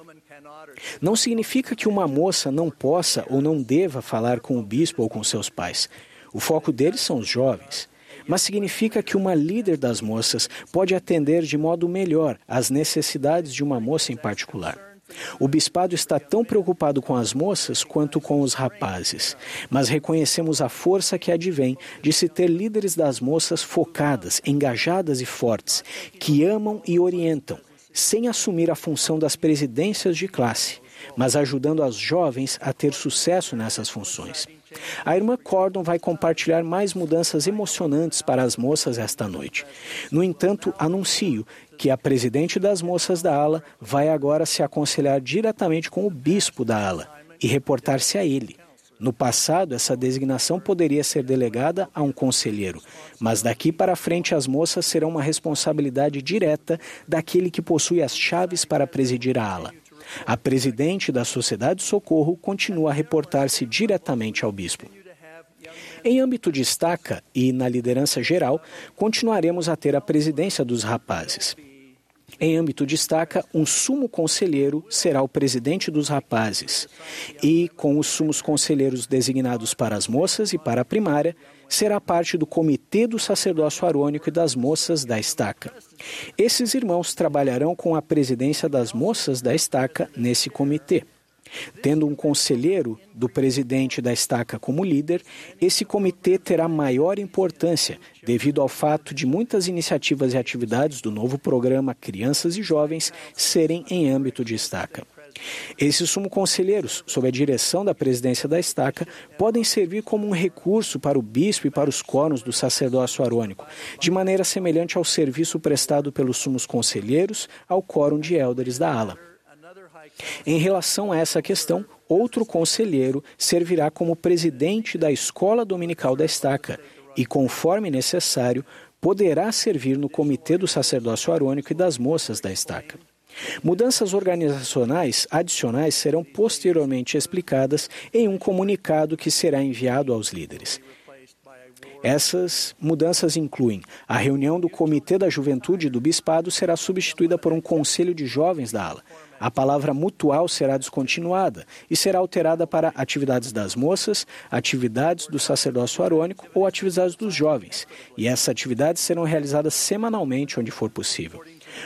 Não significa que uma moça não possa ou não deva falar com o bispo ou com seus pais. O foco deles são os jovens. Mas significa que uma líder das moças pode atender de modo melhor às necessidades de uma moça em particular. O bispado está tão preocupado com as moças quanto com os rapazes, mas reconhecemos a força que advém de se ter líderes das moças focadas, engajadas e fortes, que amam e orientam, sem assumir a função das presidências de classe, mas ajudando as jovens a ter sucesso nessas funções. A irmã Cordon vai compartilhar mais mudanças emocionantes para as moças esta noite. No entanto, anuncio que a presidente das moças da ala vai agora se aconselhar diretamente com o bispo da ala e reportar-se a ele. No passado, essa designação poderia ser delegada a um conselheiro, mas daqui para frente as moças serão uma responsabilidade direta daquele que possui as chaves para presidir a ala. A presidente da Sociedade de Socorro continua a reportar-se diretamente ao bispo. Em âmbito de estaca e na liderança geral, continuaremos a ter a presidência dos rapazes. Em âmbito destaca, um sumo conselheiro será o presidente dos rapazes, e com os sumos conselheiros designados para as moças e para a primária, será parte do comitê do sacerdócio arônico e das moças da estaca. Esses irmãos trabalharão com a presidência das moças da estaca nesse comitê. Tendo um conselheiro do presidente da estaca como líder, esse comitê terá maior importância devido ao fato de muitas iniciativas e atividades do novo programa Crianças e Jovens serem em âmbito de estaca. Esses sumo conselheiros, sob a direção da presidência da estaca, podem servir como um recurso para o bispo e para os cornos do sacerdócio arônico, de maneira semelhante ao serviço prestado pelos sumos conselheiros ao quórum de élderes da ala. Em relação a essa questão, outro conselheiro servirá como presidente da escola dominical da estaca e, conforme necessário, poderá servir no comitê do sacerdócio arônico e das moças da estaca. Mudanças organizacionais adicionais serão posteriormente explicadas em um comunicado que será enviado aos líderes. Essas mudanças incluem a reunião do Comitê da Juventude do Bispado será substituída por um Conselho de Jovens da ala, a palavra mutual será descontinuada e será alterada para atividades das moças, atividades do sacerdócio arônico ou atividades dos jovens, e essas atividades serão realizadas semanalmente onde for possível.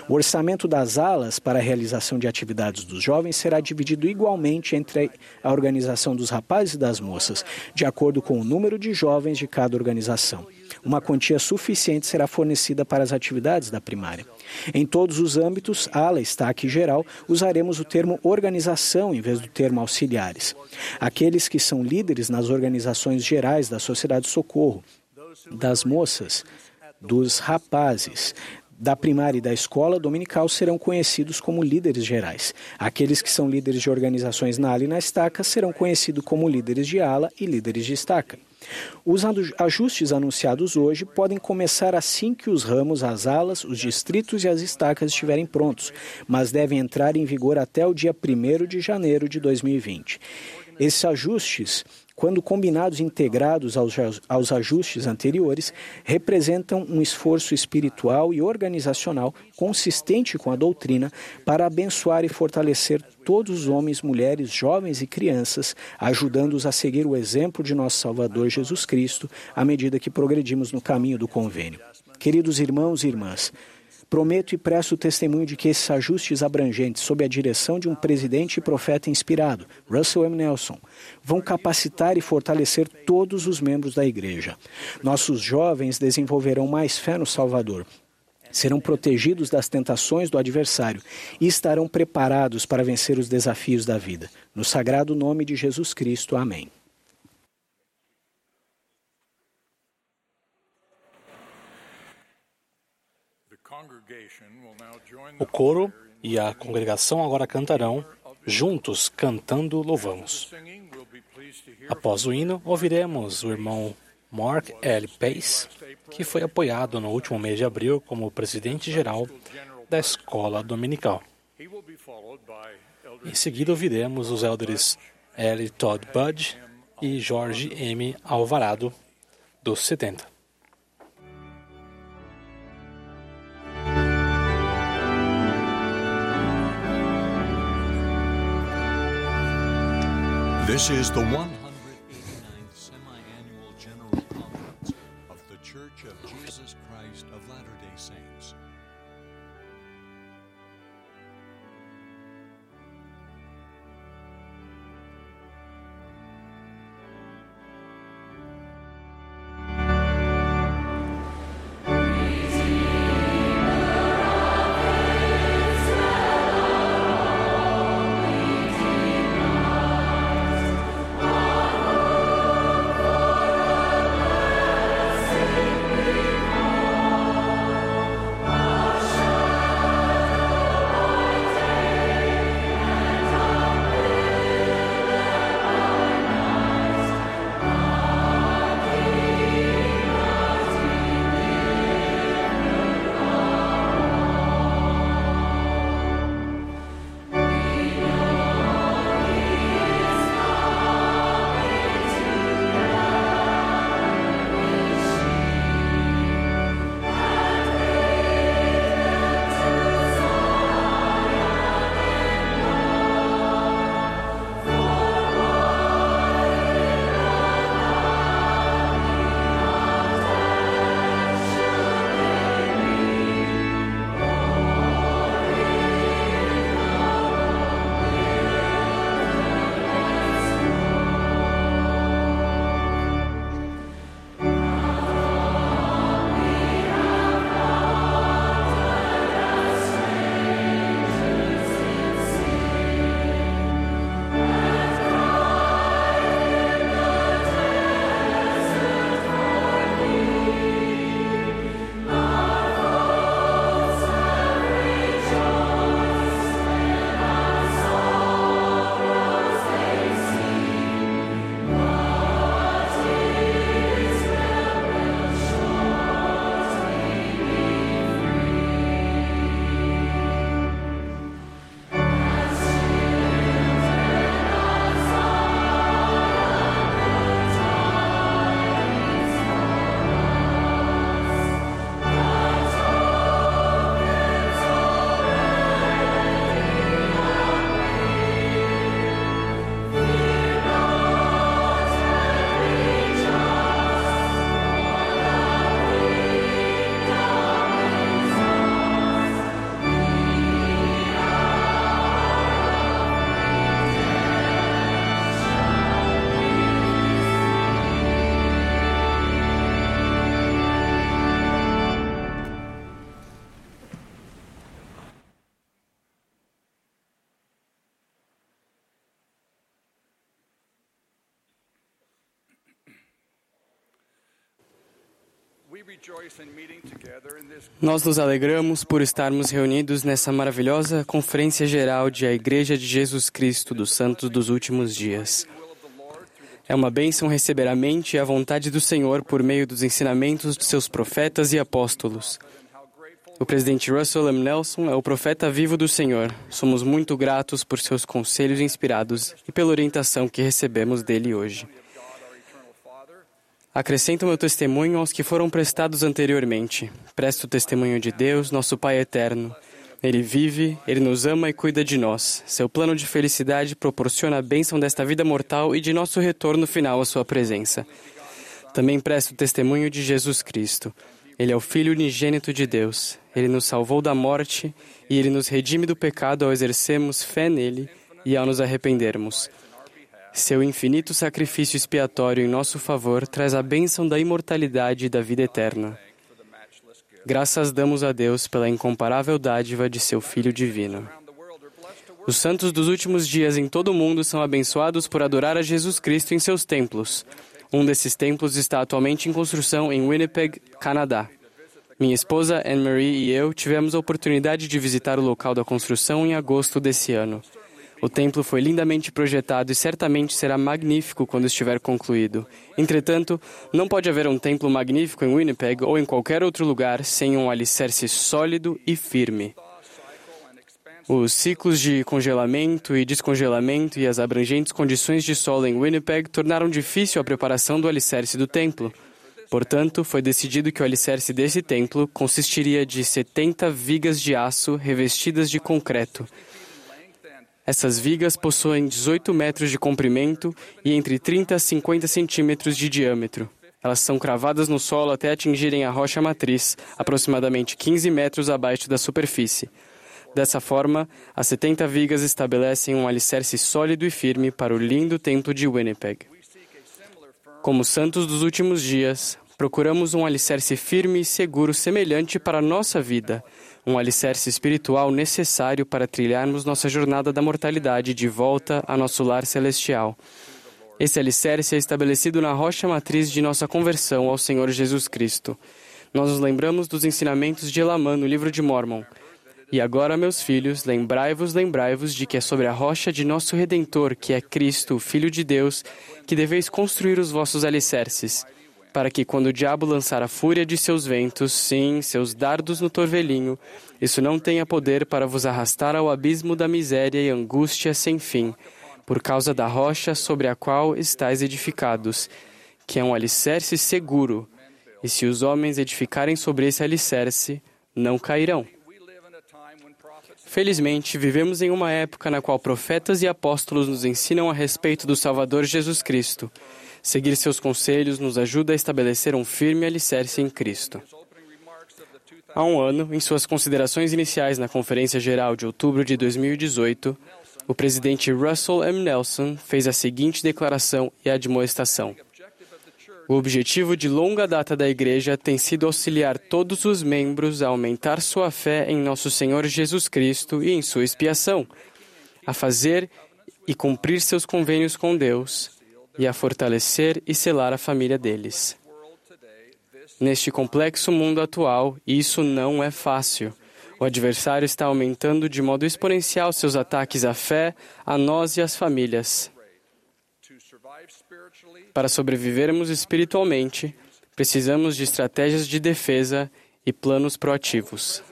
O orçamento das alas para a realização de atividades dos jovens será dividido igualmente entre a organização dos rapazes e das moças, de acordo com o número de jovens de cada organização. Uma quantia suficiente será fornecida para as atividades da primária. Em todos os âmbitos, ala, aqui geral, usaremos o termo organização em vez do termo auxiliares. Aqueles que são líderes nas organizações gerais da Sociedade Socorro, das moças, dos rapazes, da primária e da escola dominical serão conhecidos como líderes gerais. Aqueles que são líderes de organizações na ala e na estaca serão conhecidos como líderes de ala e líderes de estaca. Os ajustes anunciados hoje podem começar assim que os ramos, as alas, os distritos e as estacas estiverem prontos, mas devem entrar em vigor até o dia 1 de janeiro de 2020. Esses ajustes quando combinados e integrados aos, aos ajustes anteriores, representam um esforço espiritual e organizacional consistente com a doutrina para abençoar e fortalecer todos os homens, mulheres, jovens e crianças, ajudando-os a seguir o exemplo de nosso Salvador Jesus Cristo à medida que progredimos no caminho do convênio. Queridos irmãos e irmãs, Prometo e presto testemunho de que esses ajustes abrangentes, sob a direção de um presidente e profeta inspirado, Russell M. Nelson, vão capacitar e fortalecer todos os membros da Igreja. Nossos jovens desenvolverão mais fé no Salvador, serão protegidos das tentações do adversário e estarão preparados para vencer os desafios da vida. No sagrado nome de Jesus Cristo. Amém. O coro e a congregação agora cantarão, juntos cantando louvamos. Após o hino, ouviremos o irmão Mark L. Pace, que foi apoiado no último mês de abril como presidente-geral da escola dominical. Em seguida, ouviremos os elders L. Todd Budge e Jorge M. Alvarado, dos 70. This is the 189th Nós nos alegramos por estarmos reunidos nessa maravilhosa Conferência Geral de A Igreja de Jesus Cristo dos Santos dos Últimos Dias. É uma bênção receber a mente e a vontade do Senhor por meio dos ensinamentos de seus profetas e apóstolos. O presidente Russell M. Nelson é o profeta vivo do Senhor. Somos muito gratos por seus conselhos inspirados e pela orientação que recebemos dele hoje. Acrescento meu testemunho aos que foram prestados anteriormente. Presto o testemunho de Deus, nosso Pai eterno. Ele vive, ele nos ama e cuida de nós. Seu plano de felicidade proporciona a bênção desta vida mortal e de nosso retorno final à sua presença. Também presto testemunho de Jesus Cristo. Ele é o Filho unigênito de Deus. Ele nos salvou da morte e ele nos redime do pecado ao exercermos fé nele e ao nos arrependermos. Seu infinito sacrifício expiatório em nosso favor traz a bênção da imortalidade e da vida eterna. Graças damos a Deus pela incomparável dádiva de seu Filho divino. Os santos dos últimos dias em todo o mundo são abençoados por adorar a Jesus Cristo em seus templos. Um desses templos está atualmente em construção em Winnipeg, Canadá. Minha esposa Anne-Marie e eu tivemos a oportunidade de visitar o local da construção em agosto desse ano. O templo foi lindamente projetado e certamente será magnífico quando estiver concluído. Entretanto, não pode haver um templo magnífico em Winnipeg ou em qualquer outro lugar sem um alicerce sólido e firme. Os ciclos de congelamento e descongelamento e as abrangentes condições de solo em Winnipeg tornaram difícil a preparação do alicerce do templo. Portanto, foi decidido que o alicerce desse templo consistiria de 70 vigas de aço revestidas de concreto. Essas vigas possuem 18 metros de comprimento e entre 30 a 50 centímetros de diâmetro. Elas são cravadas no solo até atingirem a rocha matriz, aproximadamente 15 metros abaixo da superfície. Dessa forma, as 70 vigas estabelecem um alicerce sólido e firme para o lindo templo de Winnipeg. Como santos dos últimos dias, procuramos um alicerce firme e seguro semelhante para a nossa vida, um alicerce espiritual necessário para trilharmos nossa jornada da mortalidade de volta a nosso lar celestial. Esse alicerce é estabelecido na rocha matriz de nossa conversão ao Senhor Jesus Cristo. Nós nos lembramos dos ensinamentos de Elamã no livro de Mormon. E agora, meus filhos, lembrai-vos, lembrai-vos de que é sobre a rocha de nosso Redentor, que é Cristo, Filho de Deus, que deveis construir os vossos alicerces, para que, quando o diabo lançar a fúria de seus ventos, sim, seus dardos no torvelinho, isso não tenha poder para vos arrastar ao abismo da miséria e angústia sem fim, por causa da rocha sobre a qual estáis edificados, que é um alicerce seguro, e se os homens edificarem sobre esse alicerce, não cairão. Felizmente, vivemos em uma época na qual profetas e apóstolos nos ensinam a respeito do Salvador Jesus Cristo. Seguir seus conselhos nos ajuda a estabelecer um firme alicerce em Cristo. Há um ano, em suas considerações iniciais na Conferência Geral de outubro de 2018, o presidente Russell M. Nelson fez a seguinte declaração e admoestação. O objetivo de longa data da Igreja tem sido auxiliar todos os membros a aumentar sua fé em nosso Senhor Jesus Cristo e em sua expiação, a fazer e cumprir seus convênios com Deus e a fortalecer e selar a família deles. Neste complexo mundo atual, isso não é fácil. O adversário está aumentando de modo exponencial seus ataques à fé, a nós e às famílias. Para sobrevivermos espiritualmente, precisamos de estratégias de defesa e planos proativos.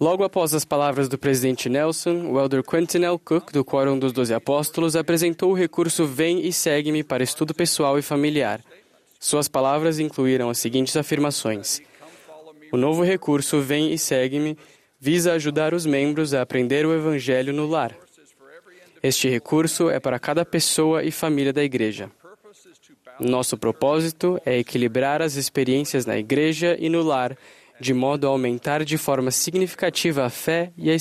Logo após as palavras do presidente Nelson, o elder Quentin L. Cook, do Quórum dos Doze Apóstolos, apresentou o recurso Vem e Segue-me para estudo pessoal e familiar. Suas palavras incluíram as seguintes afirmações. O novo recurso Vem e Segue-me visa ajudar os membros a aprender o Evangelho no lar. Este recurso é para cada pessoa e família da igreja. Nosso propósito é equilibrar as experiências na igreja e no lar, de modo a aumentar de forma significativa a fé e a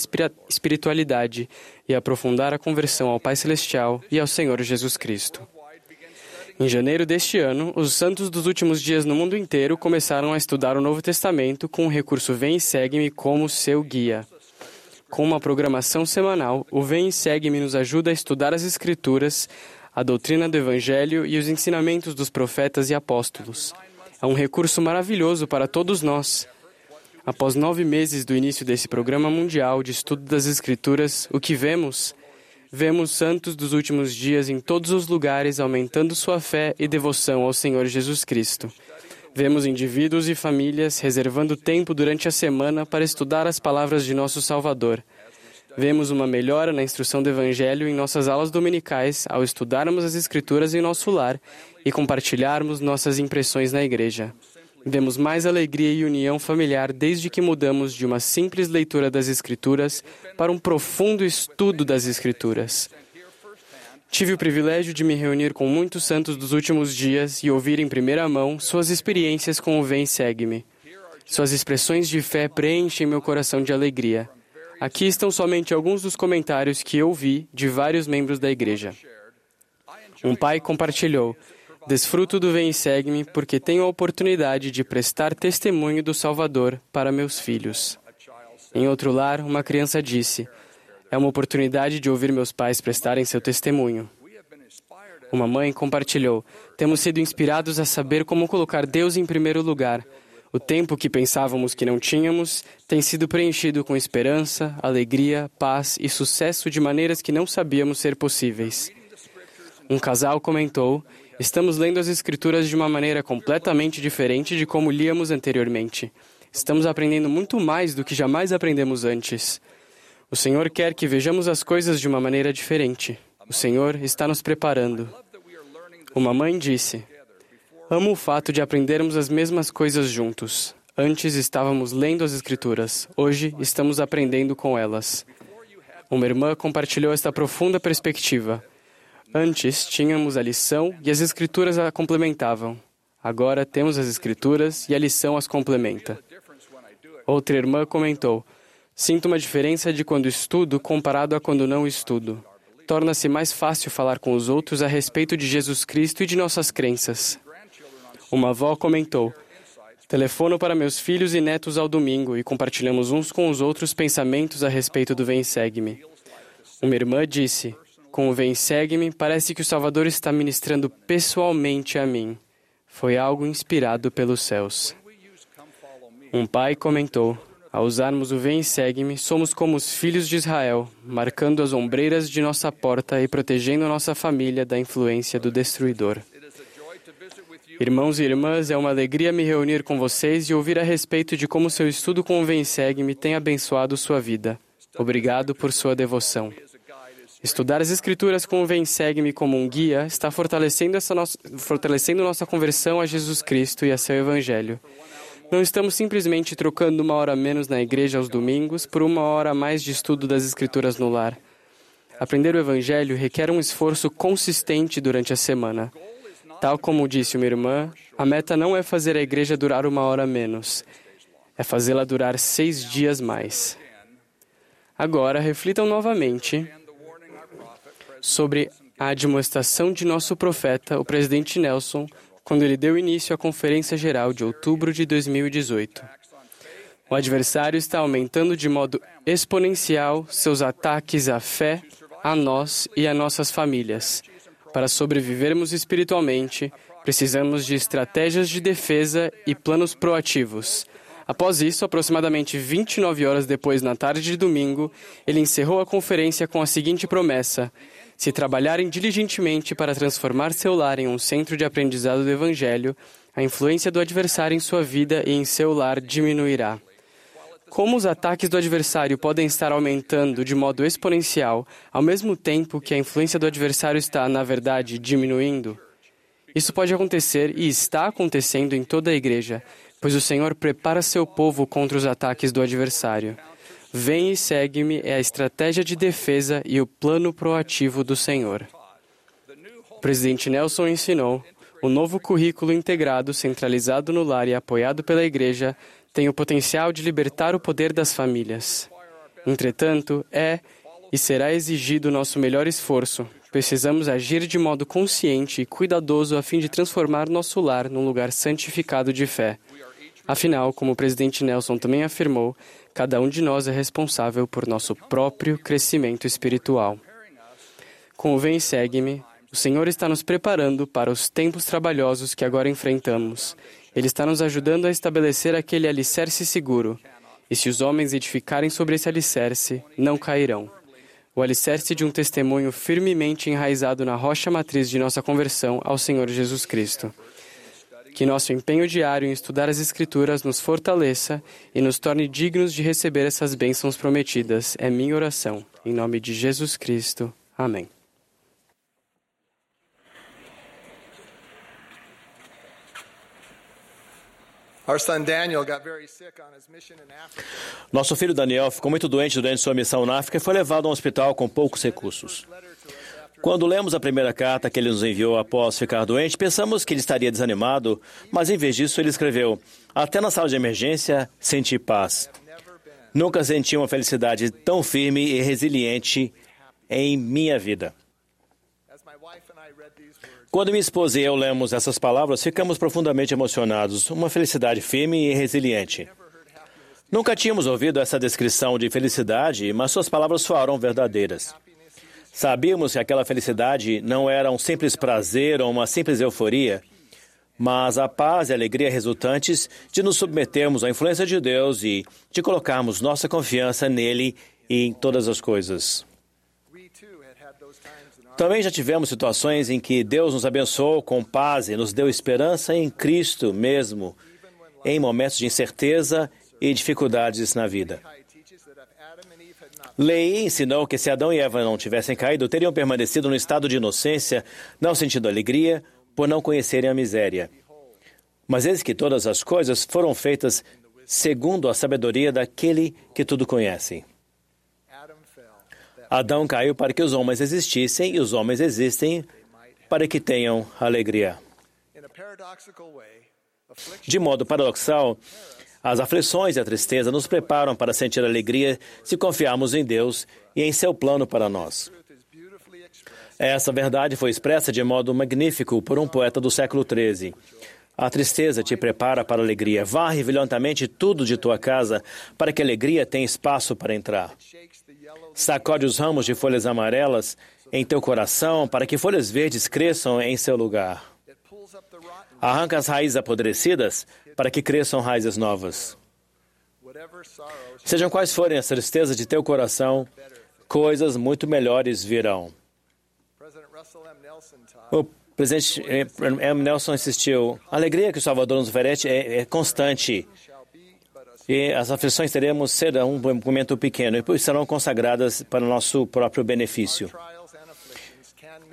espiritualidade e aprofundar a conversão ao Pai Celestial e ao Senhor Jesus Cristo. Em janeiro deste ano, os santos dos últimos dias no mundo inteiro começaram a estudar o Novo Testamento com o recurso Vem e Segue-me como seu guia. Com uma programação semanal, o Vem e Segue-me nos ajuda a estudar as Escrituras, a doutrina do Evangelho e os ensinamentos dos profetas e apóstolos. É um recurso maravilhoso para todos nós. Após nove meses do início desse programa mundial de estudo das Escrituras, o que vemos? Vemos santos dos últimos dias em todos os lugares aumentando sua fé e devoção ao Senhor Jesus Cristo. Vemos indivíduos e famílias reservando tempo durante a semana para estudar as palavras de nosso Salvador. Vemos uma melhora na instrução do Evangelho em nossas aulas dominicais ao estudarmos as Escrituras em nosso lar e compartilharmos nossas impressões na igreja. Vemos mais alegria e união familiar desde que mudamos de uma simples leitura das Escrituras para um profundo estudo das Escrituras. Tive o privilégio de me reunir com muitos santos dos últimos dias e ouvir em primeira mão suas experiências com o Vem Segue-me. Suas expressões de fé preenchem meu coração de alegria. Aqui estão somente alguns dos comentários que eu vi de vários membros da igreja. Um pai compartilhou: Desfruto do Vem e Segue-me porque tenho a oportunidade de prestar testemunho do Salvador para meus filhos. Em outro lar, uma criança disse: É uma oportunidade de ouvir meus pais prestarem seu testemunho. Uma mãe compartilhou: Temos sido inspirados a saber como colocar Deus em primeiro lugar o tempo que pensávamos que não tínhamos tem sido preenchido com esperança, alegria, paz e sucesso de maneiras que não sabíamos ser possíveis. Um casal comentou: Estamos lendo as Escrituras de uma maneira completamente diferente de como líamos anteriormente. Estamos aprendendo muito mais do que jamais aprendemos antes. O Senhor quer que vejamos as coisas de uma maneira diferente. O Senhor está nos preparando. Uma mãe disse: Amo o fato de aprendermos as mesmas coisas juntos. Antes estávamos lendo as Escrituras, hoje estamos aprendendo com elas. Uma irmã compartilhou esta profunda perspectiva. Antes tínhamos a lição e as Escrituras a complementavam. Agora temos as Escrituras e a lição as complementa. Outra irmã comentou: Sinto uma diferença de quando estudo comparado a quando não estudo. Torna-se mais fácil falar com os outros a respeito de Jesus Cristo e de nossas crenças. Uma avó comentou: Telefono para meus filhos e netos ao domingo e compartilhamos uns com os outros pensamentos a respeito do Vem Segue-me. Uma irmã disse: Com o Vem Segue-me, parece que o Salvador está ministrando pessoalmente a mim. Foi algo inspirado pelos céus. Um pai comentou: Ao usarmos o Vem Segue-me, somos como os filhos de Israel, marcando as ombreiras de nossa porta e protegendo nossa família da influência do destruidor. Irmãos e irmãs, é uma alegria me reunir com vocês e ouvir a respeito de como seu estudo com o Vem Segue me tem abençoado sua vida. Obrigado por sua devoção. Estudar as Escrituras com o Vem Segue-me como um guia está fortalecendo, essa nossa, fortalecendo nossa conversão a Jesus Cristo e a seu Evangelho. Não estamos simplesmente trocando uma hora menos na igreja aos domingos por uma hora a mais de estudo das Escrituras no lar. Aprender o Evangelho requer um esforço consistente durante a semana. Tal como disse uma irmã, a meta não é fazer a igreja durar uma hora menos, é fazê-la durar seis dias mais. Agora, reflitam novamente sobre a admoestação de nosso profeta, o presidente Nelson, quando ele deu início à Conferência Geral de outubro de 2018. O adversário está aumentando de modo exponencial seus ataques à fé, a nós e a nossas famílias. Para sobrevivermos espiritualmente, precisamos de estratégias de defesa e planos proativos. Após isso, aproximadamente 29 horas depois, na tarde de domingo, ele encerrou a conferência com a seguinte promessa: Se trabalharem diligentemente para transformar seu lar em um centro de aprendizado do Evangelho, a influência do adversário em sua vida e em seu lar diminuirá. Como os ataques do adversário podem estar aumentando de modo exponencial, ao mesmo tempo que a influência do adversário está, na verdade, diminuindo? Isso pode acontecer e está acontecendo em toda a igreja, pois o Senhor prepara seu povo contra os ataques do adversário. Vem e segue-me é a estratégia de defesa e o plano proativo do Senhor. O presidente Nelson ensinou: o novo currículo integrado, centralizado no lar e apoiado pela igreja tem o potencial de libertar o poder das famílias. Entretanto, é e será exigido nosso melhor esforço. Precisamos agir de modo consciente e cuidadoso a fim de transformar nosso lar num lugar santificado de fé. Afinal, como o presidente Nelson também afirmou, cada um de nós é responsável por nosso próprio crescimento espiritual. Com o Vem e Segue-me, o Senhor está nos preparando para os tempos trabalhosos que agora enfrentamos. Ele está nos ajudando a estabelecer aquele alicerce seguro. E se os homens edificarem sobre esse alicerce, não cairão. O alicerce de um testemunho firmemente enraizado na rocha matriz de nossa conversão ao Senhor Jesus Cristo. Que nosso empenho diário em estudar as Escrituras nos fortaleça e nos torne dignos de receber essas bênçãos prometidas. É minha oração. Em nome de Jesus Cristo. Amém. Nosso filho Daniel ficou muito doente durante sua missão na África e foi levado a um hospital com poucos recursos. Quando lemos a primeira carta que ele nos enviou após ficar doente, pensamos que ele estaria desanimado, mas em vez disso ele escreveu: Até na sala de emergência senti paz. Nunca senti uma felicidade tão firme e resiliente em minha vida. Quando minha esposa e eu lemos essas palavras, ficamos profundamente emocionados. Uma felicidade firme e resiliente. Nunca tínhamos ouvido essa descrição de felicidade, mas suas palavras soaram verdadeiras. Sabíamos que aquela felicidade não era um simples prazer ou uma simples euforia, mas a paz e a alegria resultantes de nos submetermos à influência de Deus e de colocarmos nossa confiança nele e em todas as coisas. Também já tivemos situações em que Deus nos abençoou com paz e nos deu esperança em Cristo mesmo, em momentos de incerteza e dificuldades na vida. Lei ensinou que se Adão e Eva não tivessem caído, teriam permanecido no estado de inocência, não sentindo alegria, por não conhecerem a miséria. Mas eis que todas as coisas foram feitas segundo a sabedoria daquele que tudo conhece. Adão caiu para que os homens existissem e os homens existem para que tenham alegria. De modo paradoxal, as aflições e a tristeza nos preparam para sentir alegria se confiarmos em Deus e em seu plano para nós. Essa verdade foi expressa de modo magnífico por um poeta do século XIII. A tristeza te prepara para a alegria. Varre violentamente tudo de tua casa para que a alegria tenha espaço para entrar. Sacode os ramos de folhas amarelas em teu coração para que folhas verdes cresçam em seu lugar. Arranca as raízes apodrecidas para que cresçam raízes novas. Sejam quais forem as tristezas de teu coração, coisas muito melhores virão. O presidente M. Nelson insistiu: a alegria que o Salvador nos oferece é, é constante e as aflições teremos serão um momento pequeno e serão consagradas para o nosso próprio benefício.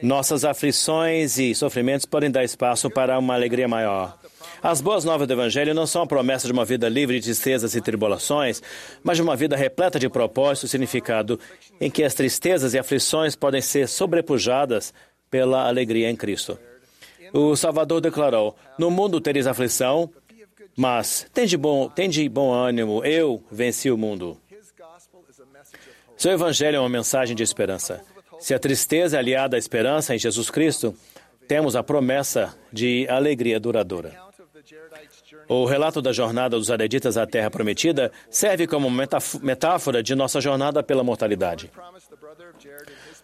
Nossas aflições e sofrimentos podem dar espaço para uma alegria maior. As boas novas do Evangelho não são a promessa de uma vida livre de tristezas e tribulações, mas de uma vida repleta de propósito e significado, em que as tristezas e aflições podem ser sobrepujadas pela alegria em Cristo. O Salvador declarou: No mundo tereis aflição, mas tem de bom, tem de bom ânimo, eu venci o mundo. Seu evangelho é uma mensagem de esperança. Se a tristeza é aliada à esperança em Jesus Cristo, temos a promessa de alegria duradoura. O relato da jornada dos Areditas à Terra Prometida serve como metáfora de nossa jornada pela mortalidade.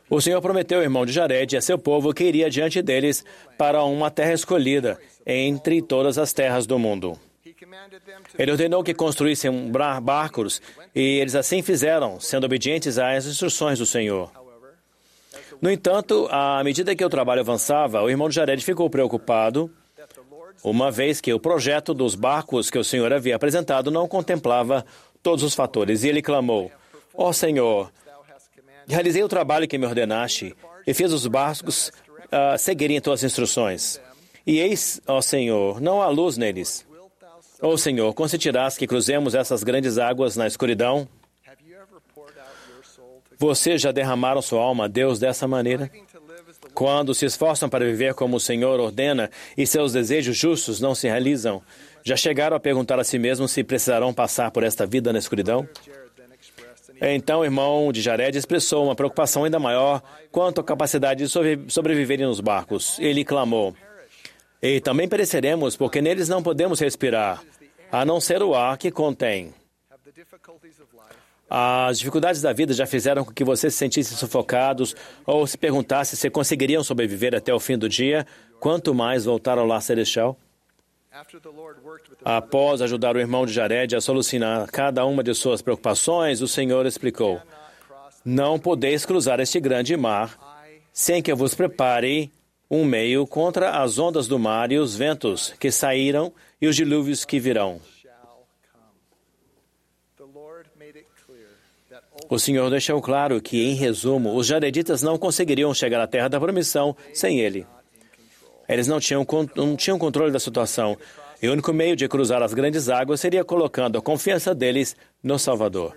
O Senhor prometeu ao irmão de Jared e a seu povo que iria diante deles para uma terra escolhida entre todas as terras do mundo. Ele ordenou que construíssem barcos e eles assim fizeram, sendo obedientes às instruções do Senhor. No entanto, à medida que o trabalho avançava, o irmão de Jared ficou preocupado, uma vez que o projeto dos barcos que o Senhor havia apresentado não contemplava todos os fatores. E ele clamou: Ó oh, Senhor, realizei o trabalho que me ordenaste e fiz os barcos uh, seguirem tuas instruções. E eis, ó oh, Senhor, não há luz neles. Ó oh, Senhor, consentirás que cruzemos essas grandes águas na escuridão? Vocês já derramaram sua alma a Deus dessa maneira? Quando se esforçam para viver como o Senhor ordena e seus desejos justos não se realizam, já chegaram a perguntar a si mesmos se precisarão passar por esta vida na escuridão? Então o irmão de Jared expressou uma preocupação ainda maior quanto à capacidade de sobreviverem nos barcos. Ele clamou: e também pereceremos, porque neles não podemos respirar, a não ser o ar que contém. As dificuldades da vida já fizeram com que você se sentisse sufocados ou se perguntasse se conseguiriam sobreviver até o fim do dia, quanto mais voltar ao lar celestial? Após ajudar o irmão de Jared a solucionar cada uma de suas preocupações, o Senhor explicou: Não podeis cruzar este grande mar sem que eu vos prepare um meio contra as ondas do mar e os ventos que saíram e os dilúvios que virão. O Senhor deixou claro que, em resumo, os jareditas não conseguiriam chegar à terra da promissão sem ele. Eles não tinham, não tinham controle da situação. E o único meio de cruzar as grandes águas seria colocando a confiança deles no Salvador.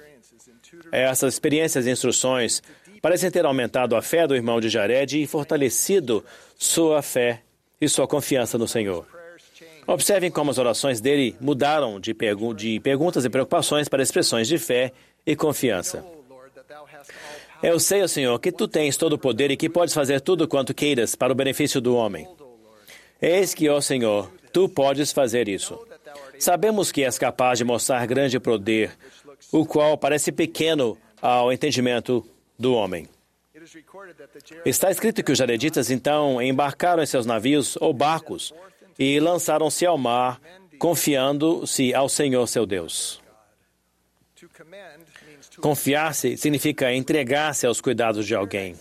Essas experiências e instruções parecem ter aumentado a fé do irmão de Jared e fortalecido sua fé e sua confiança no Senhor. Observem como as orações dele mudaram de, pergu de perguntas e preocupações para expressões de fé e confiança. Eu sei, ó Senhor, que tu tens todo o poder e que podes fazer tudo quanto queiras para o benefício do homem. Eis que, ó Senhor, tu podes fazer isso. Sabemos que és capaz de mostrar grande poder, o qual parece pequeno ao entendimento do homem. Está escrito que os jareditas então embarcaram em seus navios ou barcos e lançaram-se ao mar, confiando-se ao Senhor seu Deus. Confiar-se significa entregar-se aos cuidados de alguém.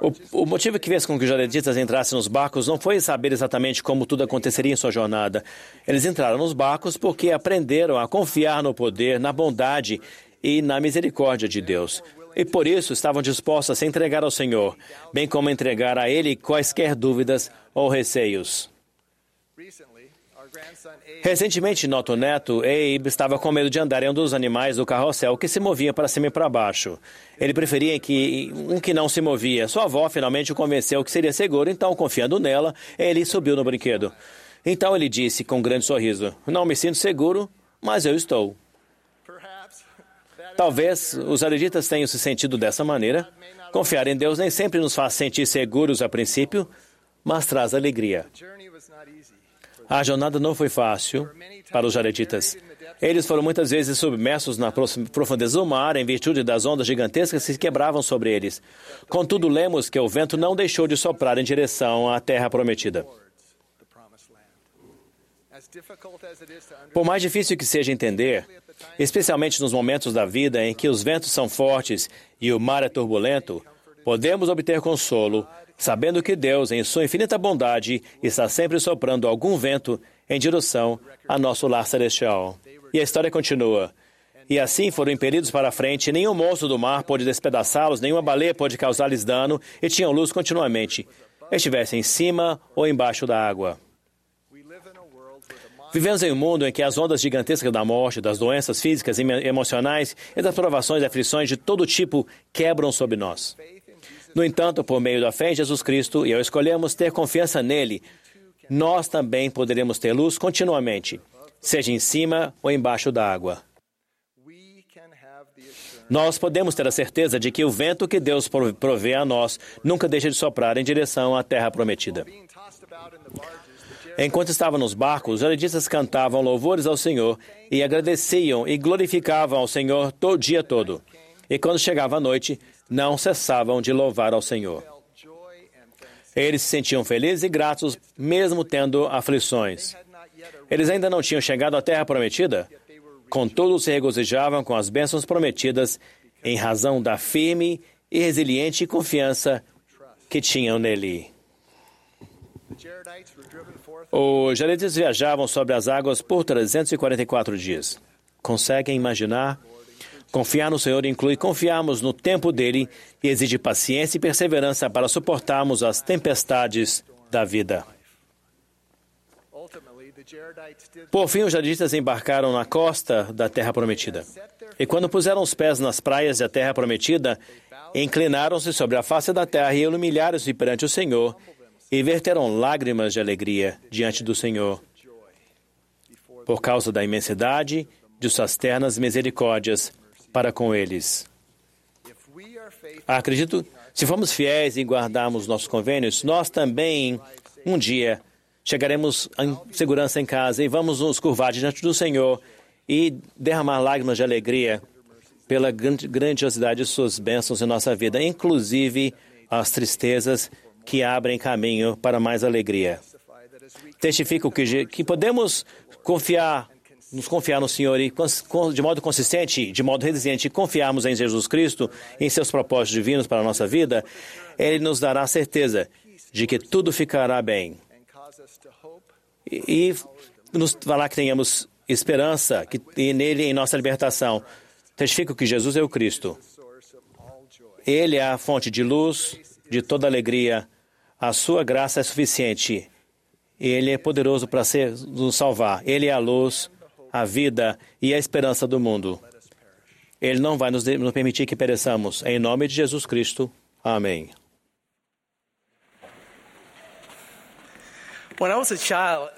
O, o, motivo que fez com que os jareditas entrassem nos barcos não foi saber exatamente como tudo aconteceria em sua jornada. Eles entraram nos barcos porque aprenderam a confiar no poder, na bondade e na misericórdia de Deus. E por isso estavam dispostos a se entregar ao Senhor, bem como entregar a Ele quaisquer dúvidas ou receios. Recentemente, nosso neto, Abe, estava com medo de andar em um dos animais do carrossel que se movia para cima e para baixo. Ele preferia que um que não se movia. Sua avó finalmente o convenceu que seria seguro, então, confiando nela, ele subiu no brinquedo. Então ele disse com um grande sorriso: Não me sinto seguro, mas eu estou. Talvez os areditas tenham se sentido dessa maneira. Confiar em Deus nem sempre nos faz sentir seguros a princípio, mas traz alegria. A jornada não foi fácil para os jareditas. Eles foram muitas vezes submersos na profundeza do mar em virtude das ondas gigantescas que se quebravam sobre eles. Contudo, lemos que o vento não deixou de soprar em direção à terra prometida. Por mais difícil que seja entender, especialmente nos momentos da vida em que os ventos são fortes e o mar é turbulento, podemos obter consolo sabendo que Deus, em sua infinita bondade, está sempre soprando algum vento em direção a nosso lar celestial. E a história continua. E assim foram impelidos para a frente, nenhum monstro do mar pôde despedaçá-los, nenhuma baleia pôde causar-lhes dano, e tinham luz continuamente, estivessem em cima ou embaixo da água. Vivemos em um mundo em que as ondas gigantescas da morte, das doenças físicas e emocionais e das provações e aflições de todo tipo quebram sobre nós. No entanto, por meio da fé em Jesus Cristo, e ao escolhermos ter confiança nele, nós também poderemos ter luz continuamente, seja em cima ou embaixo da água. Nós podemos ter a certeza de que o vento que Deus provê a nós nunca deixa de soprar em direção à terra prometida. Enquanto estavam nos barcos, os jareditas cantavam louvores ao Senhor e agradeciam e glorificavam ao Senhor todo dia todo. E quando chegava a noite, não cessavam de louvar ao Senhor. Eles se sentiam felizes e gratos, mesmo tendo aflições. Eles ainda não tinham chegado à terra prometida, contudo se regozijavam com as bênçãos prometidas em razão da firme e resiliente confiança que tinham nele. Os jareditas viajavam sobre as águas por 344 dias. Conseguem imaginar Confiar no Senhor inclui confiarmos no tempo dele e exige paciência e perseverança para suportarmos as tempestades da vida. Por fim, os jarditas embarcaram na costa da Terra Prometida. E quando puseram os pés nas praias da Terra Prometida, inclinaram-se sobre a face da terra e humilharam-se perante o Senhor e verteram lágrimas de alegria diante do Senhor. Por causa da imensidade de suas ternas misericórdias, para com eles. Acredito, se formos fiéis e guardarmos nossos convênios, nós também, um dia, chegaremos em segurança em casa e vamos nos curvar diante do Senhor e derramar lágrimas de alegria pela grandiosidade de suas bênçãos em nossa vida, inclusive as tristezas que abrem caminho para mais alegria. Testifico que, que podemos confiar, nos confiar no Senhor e de modo consistente, de modo resiliente, confiarmos em Jesus Cristo, em seus propósitos divinos para a nossa vida, Ele nos dará a certeza de que tudo ficará bem. E, nos falar que tenhamos esperança que, e nele em nossa libertação. Testifico que Jesus é o Cristo. Ele é a fonte de luz, de toda alegria. A sua graça é suficiente. Ele é poderoso para nos salvar. Ele é a luz, a vida e a esperança do mundo. Ele não vai nos, permitir que pereçamos. Em nome de Jesus Cristo. Amém.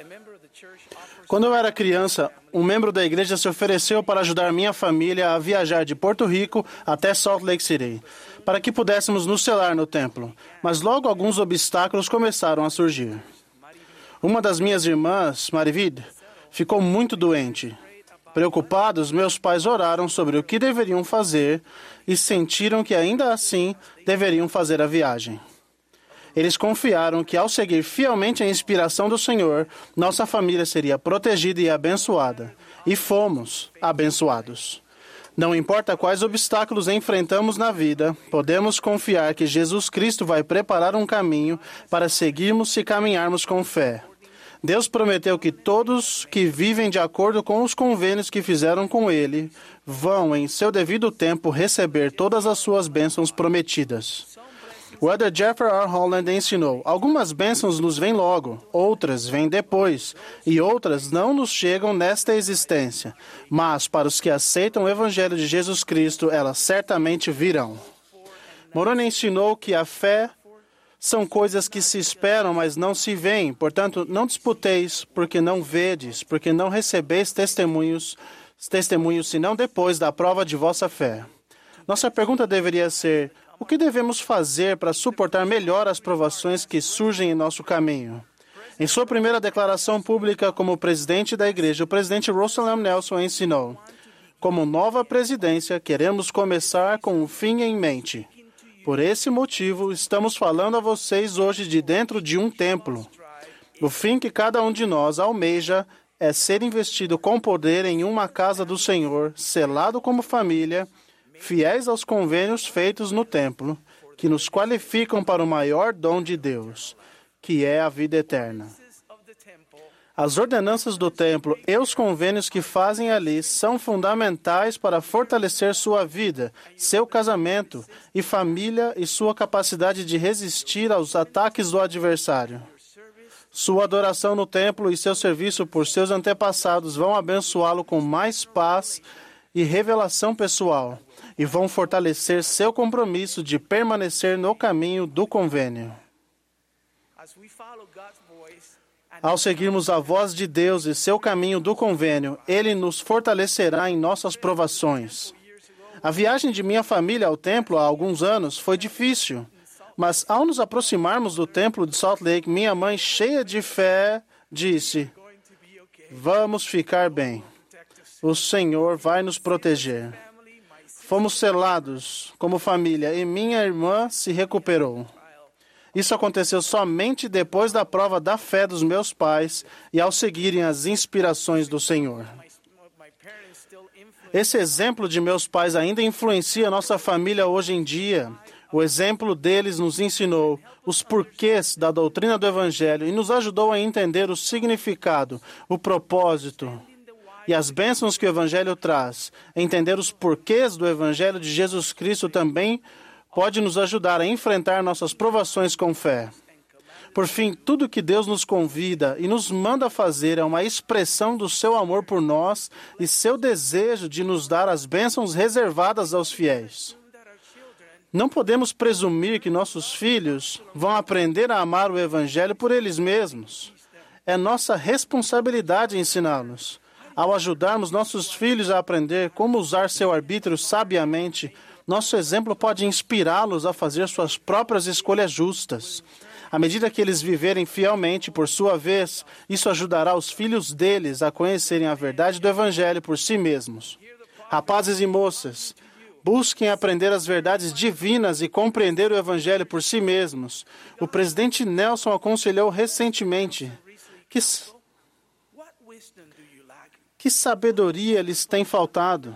Member quando eu era criança, um membro da igreja se ofereceu para ajudar minha família a viajar de Porto Rico até Salt Lake City, para que pudéssemos nos selar no templo. Mas logo alguns obstáculos começaram a surgir. Uma das minhas irmãs, Marivid, ficou muito doente. Preocupados, meus pais oraram sobre o que deveriam fazer e sentiram que ainda assim deveriam fazer a viagem. Eles confiaram que, ao seguir fielmente a inspiração do Senhor, nossa família seria protegida e abençoada. E fomos abençoados. Não importa quais obstáculos enfrentamos na vida, podemos confiar que Jesus Cristo vai preparar um caminho para seguirmos e caminharmos com fé. Deus prometeu que todos que vivem de acordo com os convênios que fizeram com Ele vão, em seu devido tempo, receber todas as suas bênçãos prometidas. O Elder Jeffrey R. Holland ensinou: algumas bênçãos nos vêm logo, outras vêm depois, e outras não nos chegam nesta existência. Mas para os que aceitam o Evangelho de Jesus Cristo, elas certamente virão. Moroni ensinou que a fé são coisas que se esperam, mas não se veem. Portanto, não disputeis, porque não vedes, porque não recebeis testemunhos, testemunhos senão depois da prova de vossa fé. Nossa pergunta deveria ser: o que devemos fazer para suportar melhor as provações que surgem em nosso caminho? Em sua primeira declaração pública como presidente da igreja, o presidente Russell M. Nelson ensinou: Como nova presidência, queremos começar com um fim em mente. Por esse motivo, estamos falando a vocês hoje de dentro de um templo. O fim que cada um de nós almeja é ser investido com poder em uma casa do Senhor, selado como família fiéis aos convênios feitos no templo, que nos qualificam para o maior dom de Deus, que é a vida eterna. As ordenanças do templo e os convênios que fazem ali são fundamentais para fortalecer sua vida, seu casamento e família e sua capacidade de resistir aos ataques do adversário. Sua adoração no templo e seu serviço por seus antepassados vão abençoá-lo com mais paz e revelação pessoal e vão fortalecer seu compromisso de permanecer no caminho do convênio. Ao seguirmos a voz de Deus e seu caminho do convênio, ele nos fortalecerá em nossas provações. A viagem de minha família ao templo há alguns anos foi difícil, mas ao nos aproximarmos do templo de Salt Lake, minha mãe, cheia de fé, disse: Vamos ficar bem. O Senhor vai nos proteger. Fomos selados como família e minha irmã se recuperou. Isso aconteceu somente depois da prova da fé dos meus pais e ao seguirem as inspirações do Senhor. Esse exemplo de meus pais ainda influencia nossa família hoje em dia. O exemplo deles nos ensinou os porquês da doutrina do Evangelho e nos ajudou a entender o significado, o propósito e as bênçãos que o Evangelho traz, entender os porquês do Evangelho de Jesus Cristo também pode nos ajudar a enfrentar nossas provações com fé. Por fim, tudo que Deus nos convida e nos manda fazer é uma expressão do seu amor por nós e seu desejo de nos dar as bênçãos reservadas aos fiéis. Não podemos presumir que nossos filhos vão aprender a amar o Evangelho por eles mesmos. É nossa responsabilidade ensiná-los. Ao ajudarmos nossos filhos a aprender como usar seu arbítrio sabiamente, nosso exemplo pode inspirá-los a fazer suas próprias escolhas justas. À medida que eles viverem fielmente, por sua vez, isso ajudará os filhos deles a conhecerem a verdade do Evangelho por si mesmos. Rapazes e moças, Busquem aprender as verdades divinas e compreender o Evangelho por si mesmos. O presidente Nelson aconselhou recentemente que, que sabedoria lhes tem faltado.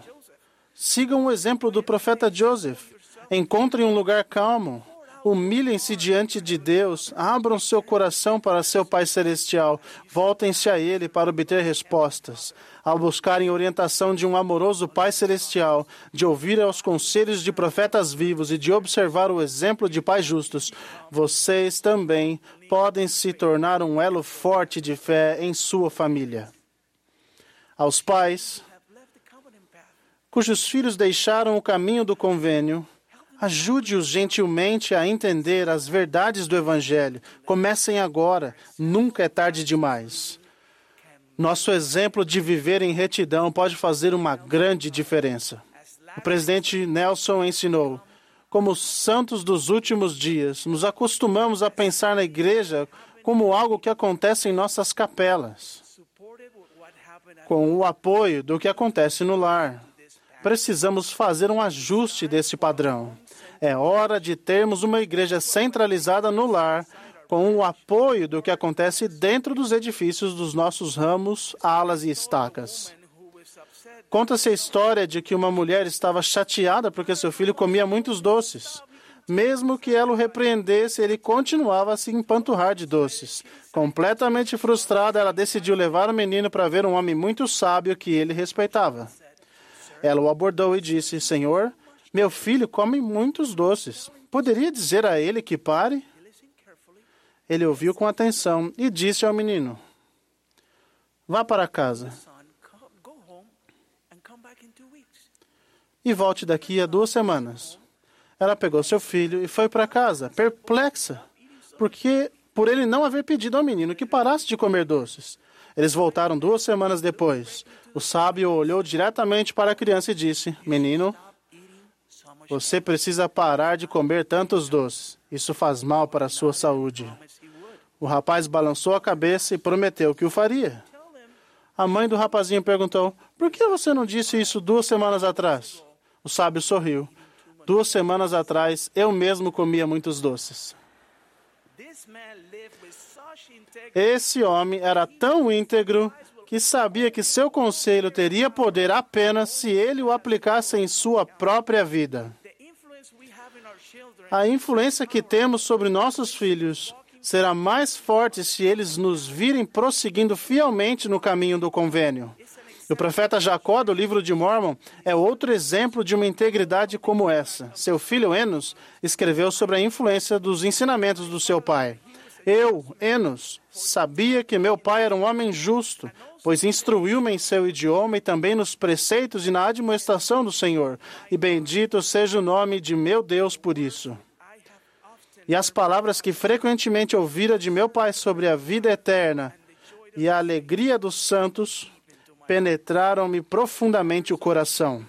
Sigam o exemplo do profeta Joseph. Encontrem um lugar calmo. Humilhem-se diante de Deus. Abram seu coração para seu Pai Celestial. Voltem-se a Ele para obter respostas. Ao buscarem orientação de um amoroso Pai Celestial, de ouvir aos conselhos de profetas vivos e de observar o exemplo de pais justos, vocês também podem se tornar um elo forte de fé em sua família. Aos pais cujos filhos deixaram o caminho do convênio, ajude-os gentilmente a entender as verdades do Evangelho. Comecem agora, nunca é tarde demais. Nosso exemplo de viver em retidão pode fazer uma grande diferença. O presidente Nelson ensinou. Como santos dos últimos dias, nos acostumamos a pensar na igreja como algo que acontece em nossas capelas, com o apoio do que acontece no lar precisamos fazer um ajuste desse padrão. É hora de termos uma igreja centralizada no lar, com o apoio do que acontece dentro dos edifícios dos nossos ramos, alas e estacas. Conta-se a história de que uma mulher estava chateada porque seu filho comia muitos doces. Mesmo que ela o repreendesse, ele continuava a se empanturrar de doces. Completamente frustrada, ela decidiu levar o menino para ver um homem muito sábio que ele respeitava. Ela o abordou e disse: Senhor, meu filho come muitos doces. Poderia dizer a ele que pare? Ele ouviu com atenção e disse ao menino: Vá para casa e volte daqui a duas semanas. Ela pegou seu filho e foi para casa, perplexa, porque por ele não haver pedido ao menino que parasse de comer doces. Eles voltaram duas semanas depois. O sábio olhou diretamente para a criança e disse: Menino, você precisa parar de comer tantos doces. Isso faz mal para a sua saúde. O rapaz balançou a cabeça e prometeu que o faria. A mãe do rapazinho perguntou: Por que você não disse isso duas semanas atrás? O sábio sorriu. Duas semanas atrás, eu mesmo comia muitos doces. Esse homem era tão íntegro que sabia que seu conselho teria poder apenas se ele o aplicasse em sua própria vida. A influência que temos sobre nossos filhos será mais forte se eles nos virem prosseguindo fielmente no caminho do convênio. O profeta Jacó, do livro de Mormon, é outro exemplo de uma integridade como essa. Seu filho Enos escreveu sobre a influência dos ensinamentos do seu pai. Eu, Enos, sabia que meu pai era um homem justo, pois instruiu-me em seu idioma e também nos preceitos e na admoestação do Senhor. E bendito seja o nome de meu Deus por isso. E as palavras que frequentemente ouvira de meu pai sobre a vida eterna e a alegria dos santos penetraram-me profundamente o coração.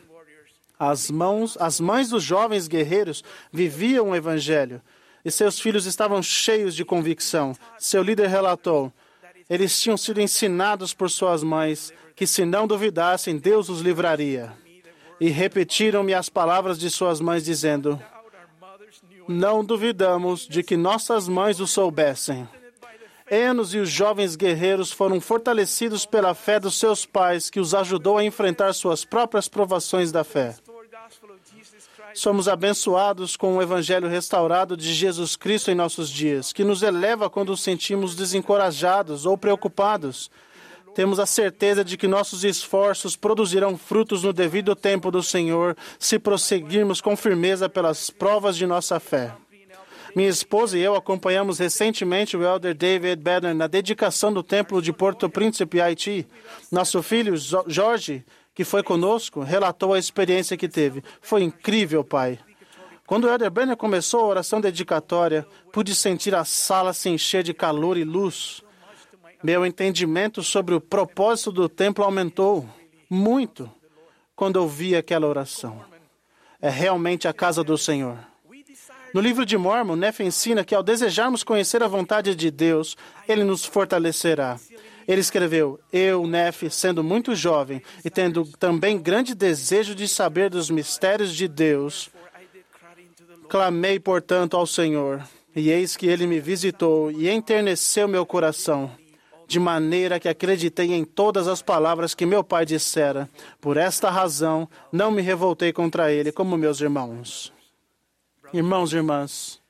As mãos, as mães dos jovens guerreiros viviam o evangelho e seus filhos estavam cheios de convicção. Seu líder relatou: eles tinham sido ensinados por suas mães que, se não duvidassem, Deus os livraria. E repetiram-me as palavras de suas mães, dizendo: Não duvidamos de que nossas mães o soubessem. Enos e os jovens guerreiros foram fortalecidos pela fé dos seus pais, que os ajudou a enfrentar suas próprias provações da fé. Somos abençoados com o Evangelho restaurado de Jesus Cristo em nossos dias, que nos eleva quando nos sentimos desencorajados ou preocupados. Temos a certeza de que nossos esforços produzirão frutos no devido tempo do Senhor, se prosseguirmos com firmeza pelas provas de nossa fé. Minha esposa e eu acompanhamos recentemente o elder David Banner na dedicação do templo de Porto Príncipe, Haiti. Nosso filho, Jorge, que foi conosco, relatou a experiência que teve. Foi incrível, pai. Quando o Elder Brenner começou a oração dedicatória, pude sentir a sala se encher de calor e luz. Meu entendimento sobre o propósito do templo aumentou muito quando ouvi aquela oração. É realmente a casa do Senhor. No livro de Mormon, Neff ensina que ao desejarmos conhecer a vontade de Deus, Ele nos fortalecerá. Ele escreveu: Eu, Nef, sendo muito jovem e tendo também grande desejo de saber dos mistérios de Deus, clamei, portanto, ao Senhor. E eis que ele me visitou e enterneceu meu coração, de maneira que acreditei em todas as palavras que meu pai dissera. Por esta razão, não me revoltei contra ele, como meus irmãos. Irmãos e irmãs,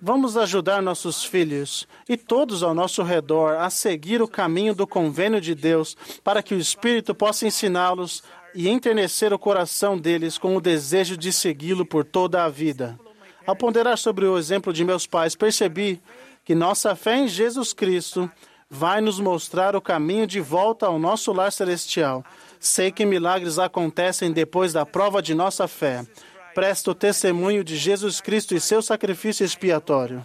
vamos ajudar nossos filhos e todos ao nosso redor a seguir o caminho do convênio de Deus, para que o Espírito possa ensiná-los e enternecer o coração deles com o desejo de segui-lo por toda a vida. Ao ponderar sobre o exemplo de meus pais, percebi que nossa fé em Jesus Cristo vai nos mostrar o caminho de volta ao nosso lar celestial. Sei que milagres acontecem depois da prova de nossa fé. Presto testemunho de Jesus Cristo e seu sacrifício expiatório.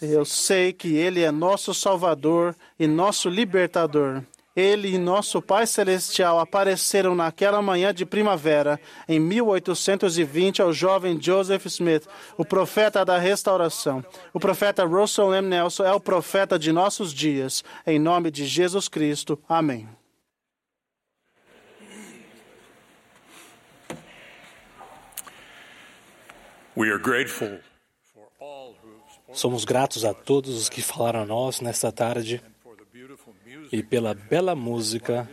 Eu sei que Ele é nosso Salvador e nosso libertador. Ele e nosso Pai Celestial apareceram naquela manhã de primavera, em 1820, ao jovem Joseph Smith, o profeta da restauração. O profeta Russell M. Nelson é o profeta de nossos dias. Em nome de Jesus Cristo. Amém. Somos gratos a todos os que falaram a nós nesta tarde e pela bela música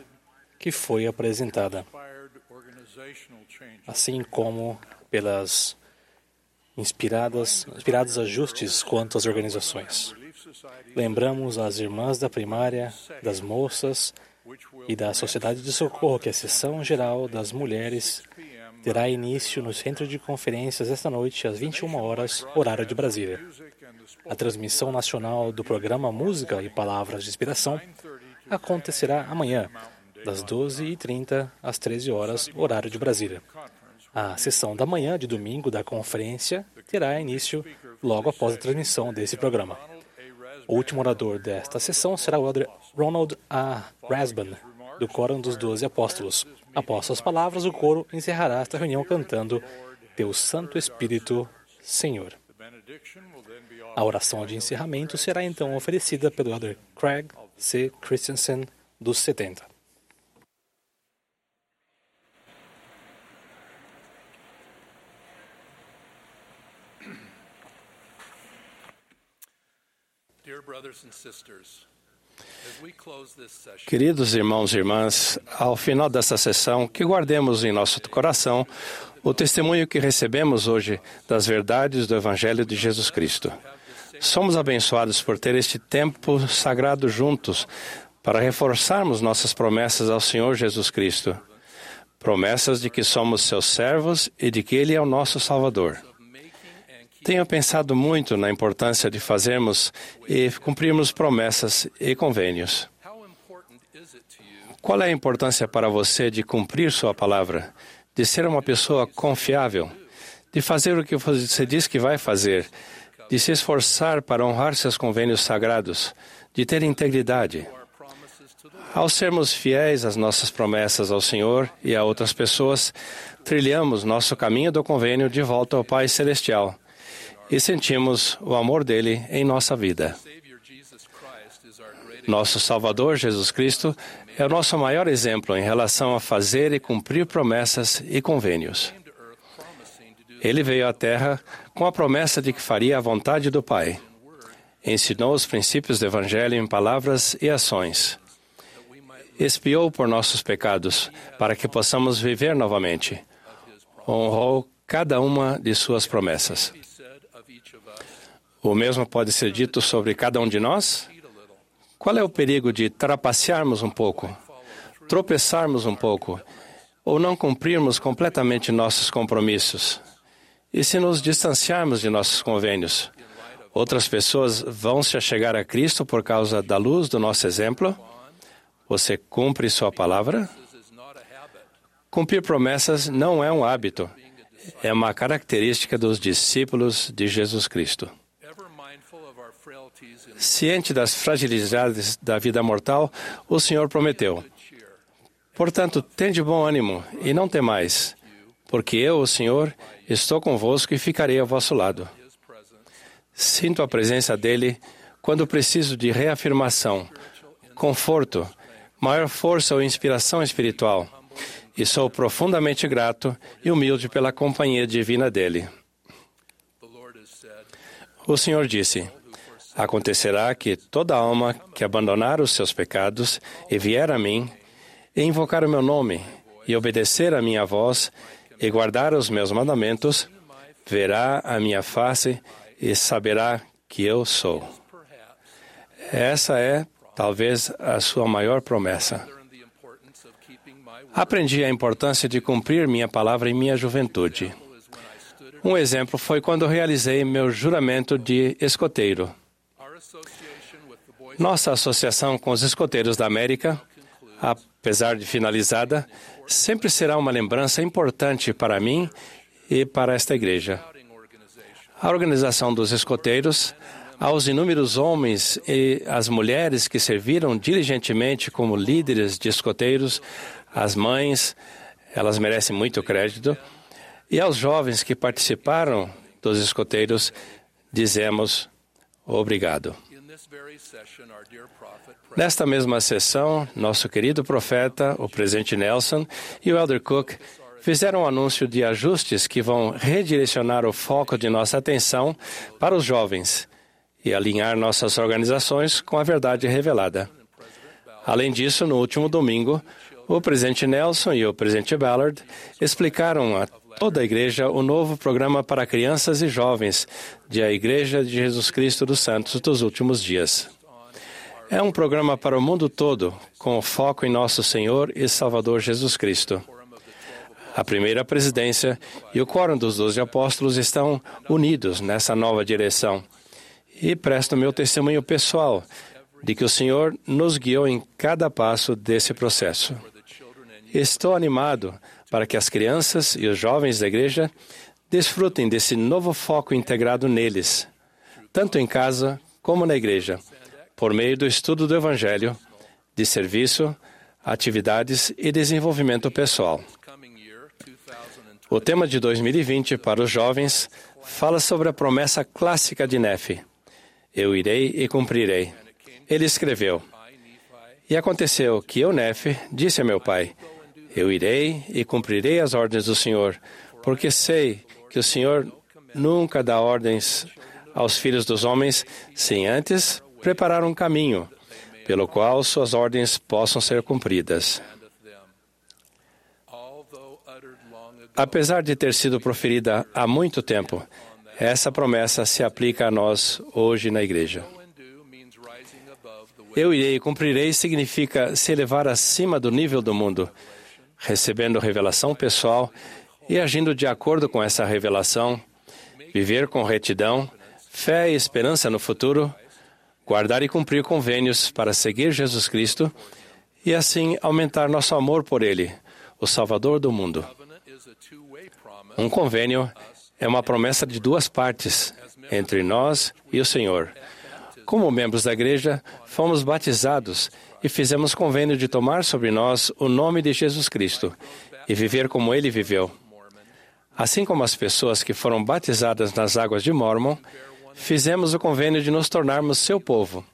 que foi apresentada, assim como pelas inspiradas, inspirados ajustes quanto às organizações. Lembramos as irmãs da primária, das moças e da Sociedade de Socorro que a sessão geral das mulheres terá início no centro de conferências esta noite às 21 horas, horário de Brasília. A transmissão nacional do programa Música e Palavras de Inspiração acontecerá amanhã, das 12h30 às 13 horas, horário de Brasília. A sessão da manhã de domingo da conferência terá início logo após a transmissão desse programa. O último orador desta sessão será o Ronald A. Rasban, do Coro dos Doze Apóstolos. Após suas palavras, o coro encerrará esta reunião cantando Teu Santo Espírito, Senhor. A oração de encerramento será então oferecida pelo Elder Craig C. Christensen, dos 70. Queridos irmãos e irmãs, ao final dessa sessão, que guardemos em nosso coração o testemunho que recebemos hoje das verdades do Evangelho de Jesus Cristo. Somos abençoados por ter este tempo sagrado juntos para reforçarmos nossas promessas ao Senhor Jesus Cristo. Promessas de que somos seus servos e de que Ele é o nosso Salvador. Tenho pensado muito na importância de fazermos e cumprirmos promessas e convênios. Qual é a importância para você de cumprir sua palavra, de ser uma pessoa confiável, de fazer o que você diz que vai fazer, de se esforçar para honrar seus convênios sagrados, de ter integridade? Ao sermos fiéis às nossas promessas ao Senhor e a outras pessoas, trilhamos nosso caminho do convênio de volta ao Pai Celestial e sentimos o amor dele em nossa vida. Nosso Salvador, Jesus Cristo, é o nosso maior exemplo em relação a fazer e cumprir promessas e convênios. Ele veio à Terra com a promessa de que faria a vontade do Pai. Ensinou os princípios do Evangelho em palavras e ações. Expiou por nossos pecados para que possamos viver novamente. Honrou cada uma de suas promessas. O mesmo pode ser dito sobre cada um de nós? Qual é o perigo de trapacearmos um pouco, tropeçarmos um pouco, ou não cumprirmos completamente nossos compromissos? E se nos distanciarmos de nossos convênios? Outras pessoas vão se achegar a Cristo por causa da luz do nosso exemplo? Você cumpre sua palavra? Cumprir promessas não é um hábito, é uma característica dos discípulos de Jesus Cristo. Ciente das fragilidades da vida mortal, o Senhor prometeu: Portanto, tende bom ânimo e não temais, porque eu, o Senhor, estou convosco e ficarei ao vosso lado. Sinto a presença dele quando preciso de reafirmação conforto, maior força ou inspiração espiritual. E sou profundamente grato e humilde pela companhia divina dele. O Senhor disse: Acontecerá que toda alma que abandonar os seus pecados e vier a mim, e invocar o meu nome, e obedecer a minha voz, e guardar os meus mandamentos, verá a minha face e saberá que eu sou. Essa é, talvez, a sua maior promessa. Aprendi a importância de cumprir minha palavra em minha juventude. Um exemplo foi quando realizei meu juramento de escoteiro. Nossa associação com os escoteiros da América, apesar de finalizada, sempre será uma lembrança importante para mim e para esta igreja. A organização dos escoteiros, aos inúmeros homens e as mulheres que serviram diligentemente como líderes de escoteiros, as mães, elas merecem muito crédito, e aos jovens que participaram dos escoteiros, dizemos obrigado. Nesta mesma sessão, nosso querido profeta, o presidente Nelson e o Elder Cook fizeram um anúncio de ajustes que vão redirecionar o foco de nossa atenção para os jovens e alinhar nossas organizações com a verdade revelada. Além disso, no último domingo, o presidente Nelson e o presidente Ballard explicaram a toda a igreja o novo programa para crianças e jovens de a Igreja de Jesus Cristo dos Santos dos Últimos Dias. É um programa para o mundo todo, com foco em nosso Senhor e Salvador Jesus Cristo. A primeira presidência e o quórum dos doze apóstolos estão unidos nessa nova direção. E presto meu testemunho pessoal de que o Senhor nos guiou em cada passo desse processo. Estou animado para que as crianças e os jovens da igreja desfrutem desse novo foco integrado neles, tanto em casa como na igreja, por meio do estudo do Evangelho, de serviço, atividades e desenvolvimento pessoal. O tema de 2020 para os jovens fala sobre a promessa clássica de Nefe: Eu irei e cumprirei. Ele escreveu: E aconteceu que eu, Nefe, disse a meu pai: eu irei e cumprirei as ordens do Senhor, porque sei que o Senhor nunca dá ordens aos filhos dos homens sem antes preparar um caminho pelo qual suas ordens possam ser cumpridas. Apesar de ter sido proferida há muito tempo, essa promessa se aplica a nós hoje na igreja. Eu irei e cumprirei significa se elevar acima do nível do mundo, recebendo revelação pessoal e agindo de acordo com essa revelação, viver com retidão, fé e esperança no futuro, guardar e cumprir convênios para seguir Jesus Cristo e assim aumentar nosso amor por Ele, o Salvador do mundo. Um convênio é uma promessa de duas partes, entre nós e o Senhor. Como membros da igreja, fomos batizados e fizemos convênio de tomar sobre nós o nome de Jesus Cristo e viver como ele viveu. Assim como as pessoas que foram batizadas nas águas de Mormon, fizemos o convênio de nos tornarmos seu povo,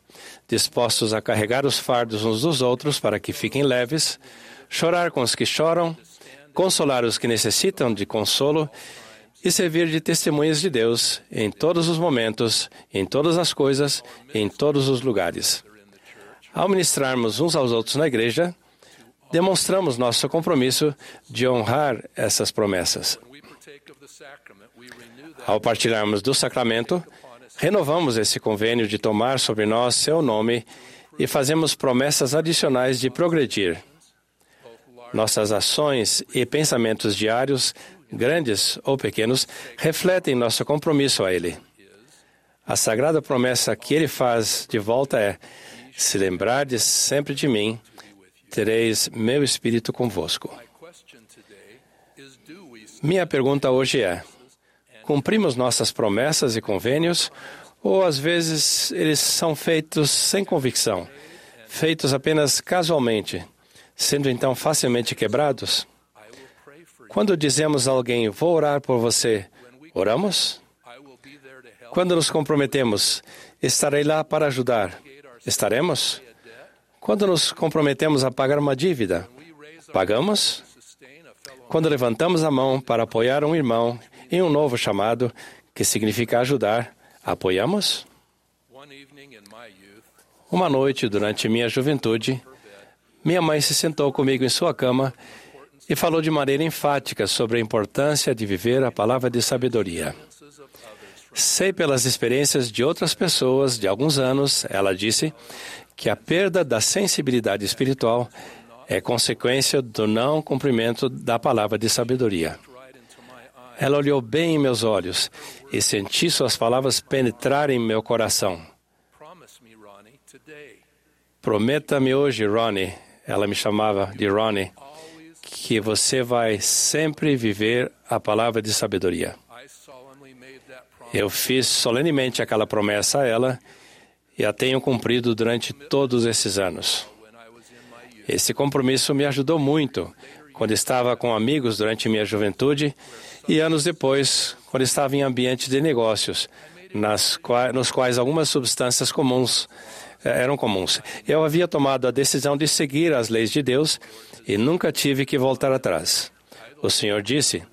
dispostos a carregar os fardos uns dos outros para que fiquem leves, chorar com os que choram, consolar os que necessitam de consolo e servir de testemunhas de Deus em todos os momentos, em todas as coisas, em todos os lugares. Ao ministrarmos uns aos outros na igreja, demonstramos nosso compromisso de honrar essas promessas. Ao partilharmos do sacramento, renovamos esse convênio de tomar sobre nós seu nome e fazemos promessas adicionais de progredir. Nossas ações e pensamentos diários, grandes ou pequenos, refletem nosso compromisso a Ele. A sagrada promessa que Ele faz de volta é: se lembrardes sempre de mim, tereis meu espírito convosco. Minha pergunta hoje é: cumprimos nossas promessas e convênios ou às vezes eles são feitos sem convicção, feitos apenas casualmente, sendo então facilmente quebrados? Quando dizemos a alguém, vou orar por você, oramos? Quando nos comprometemos, estarei lá para ajudar, Estaremos? Quando nos comprometemos a pagar uma dívida, pagamos? Quando levantamos a mão para apoiar um irmão em um novo chamado, que significa ajudar, apoiamos? Uma noite, durante minha juventude, minha mãe se sentou comigo em sua cama e falou de maneira enfática sobre a importância de viver a palavra de sabedoria. Sei pelas experiências de outras pessoas de alguns anos, ela disse, que a perda da sensibilidade espiritual é consequência do não cumprimento da palavra de sabedoria. Ela olhou bem em meus olhos e senti suas palavras penetrarem meu coração. Prometa-me hoje, Ronnie, ela me chamava de Ronnie, que você vai sempre viver a palavra de sabedoria. Eu fiz solenemente aquela promessa a ela e a tenho cumprido durante todos esses anos. Esse compromisso me ajudou muito quando estava com amigos durante minha juventude e anos depois, quando estava em ambientes de negócios, nas quais, nos quais algumas substâncias comuns eh, eram comuns. Eu havia tomado a decisão de seguir as leis de Deus e nunca tive que voltar atrás. O Senhor disse: